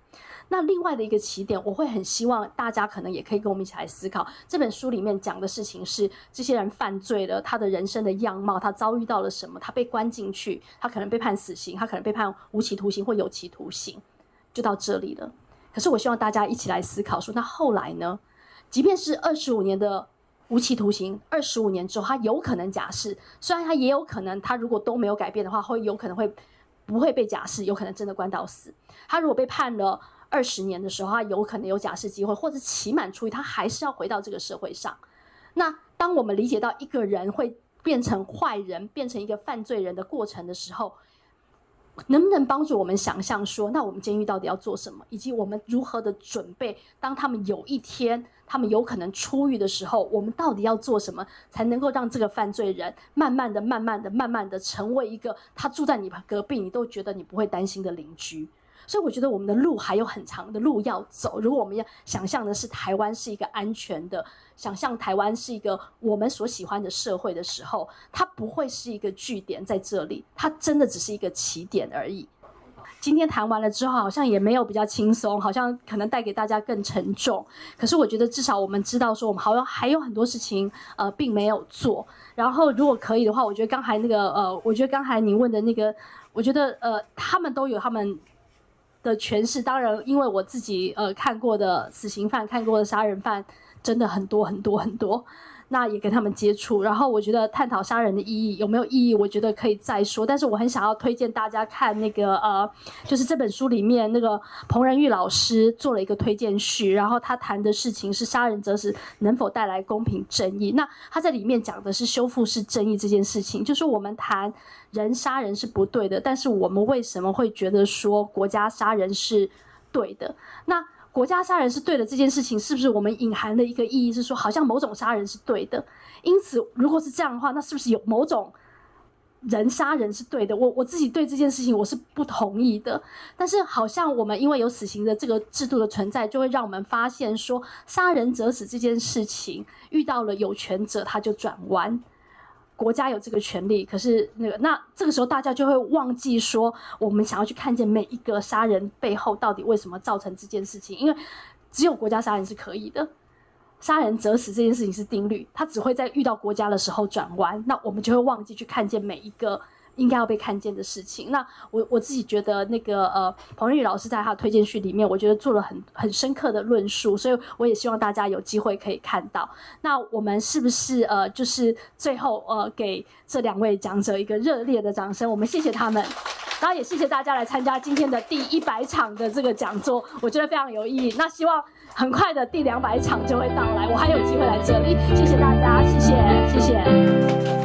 那另外的一个起点，我会很希望大家可能也可以跟我们一起来思考，这本书里面讲的事情是这些人犯罪了，他的人生的样貌，他遭遇到了什么，他被关进去，他可能被判死刑，他可能被判无期徒刑或有期徒刑，就到这里了。可是我希望大家一起来思考说，那后来呢？即便是二十五年的无期徒刑，二十五年之后，他有可能假释，虽然他也有可能，他如果都没有改变的话，会有可能会。不会被假释，有可能真的关到死。他如果被判了二十年的时候，他有可能有假释机会，或者期满出狱，他还是要回到这个社会上。那当我们理解到一个人会变成坏人，变成一个犯罪人的过程的时候，能不能帮助我们想象说，那我们监狱到底要做什么，以及我们如何的准备，当他们有一天他们有可能出狱的时候，我们到底要做什么，才能够让这个犯罪人慢慢的、慢慢的、慢慢的成为一个他住在你隔壁，你都觉得你不会担心的邻居。所以我觉得我们的路还有很长的路要走。如果我们要想象的是台湾是一个安全的，想象台湾是一个我们所喜欢的社会的时候，它不会是一个据点在这里，它真的只是一个起点而已。今天谈完了之后，好像也没有比较轻松，好像可能带给大家更沉重。可是我觉得至少我们知道说，我们好像还有很多事情呃并没有做。然后如果可以的话，我觉得刚才那个呃，我觉得刚才您问的那个，我觉得呃他们都有他们。的诠释，当然，因为我自己呃看过的死刑犯、看过的杀人犯，真的很多很多很多。那也跟他们接触，然后我觉得探讨杀人的意义有没有意义，我觉得可以再说。但是我很想要推荐大家看那个呃，就是这本书里面那个彭仁玉老师做了一个推荐序，然后他谈的事情是杀人者是能否带来公平正义。那他在里面讲的是修复式正义这件事情，就是我们谈人杀人是不对的，但是我们为什么会觉得说国家杀人是对的？那国家杀人是对的这件事情，是不是我们隐含的一个意义是说，好像某种杀人是对的？因此，如果是这样的话，那是不是有某种人杀人是对的？我我自己对这件事情我是不同意的。但是，好像我们因为有死刑的这个制度的存在，就会让我们发现说，杀人者死这件事情遇到了有权者，他就转弯。国家有这个权利，可是那个那这个时候大家就会忘记说，我们想要去看见每一个杀人背后到底为什么造成这件事情，因为只有国家杀人是可以的，杀人者死这件事情是定律，他只会在遇到国家的时候转弯，那我们就会忘记去看见每一个。应该要被看见的事情。那我我自己觉得，那个呃，彭仁郁老师在他的推荐序里面，我觉得做了很很深刻的论述，所以我也希望大家有机会可以看到。那我们是不是呃，就是最后呃，给这两位讲者一个热烈的掌声？我们谢谢他们，然后也谢谢大家来参加今天的第一百场的这个讲座，我觉得非常有意义。那希望很快的第两百场就会到来，我还有机会来这里。谢谢大家，谢谢，谢谢。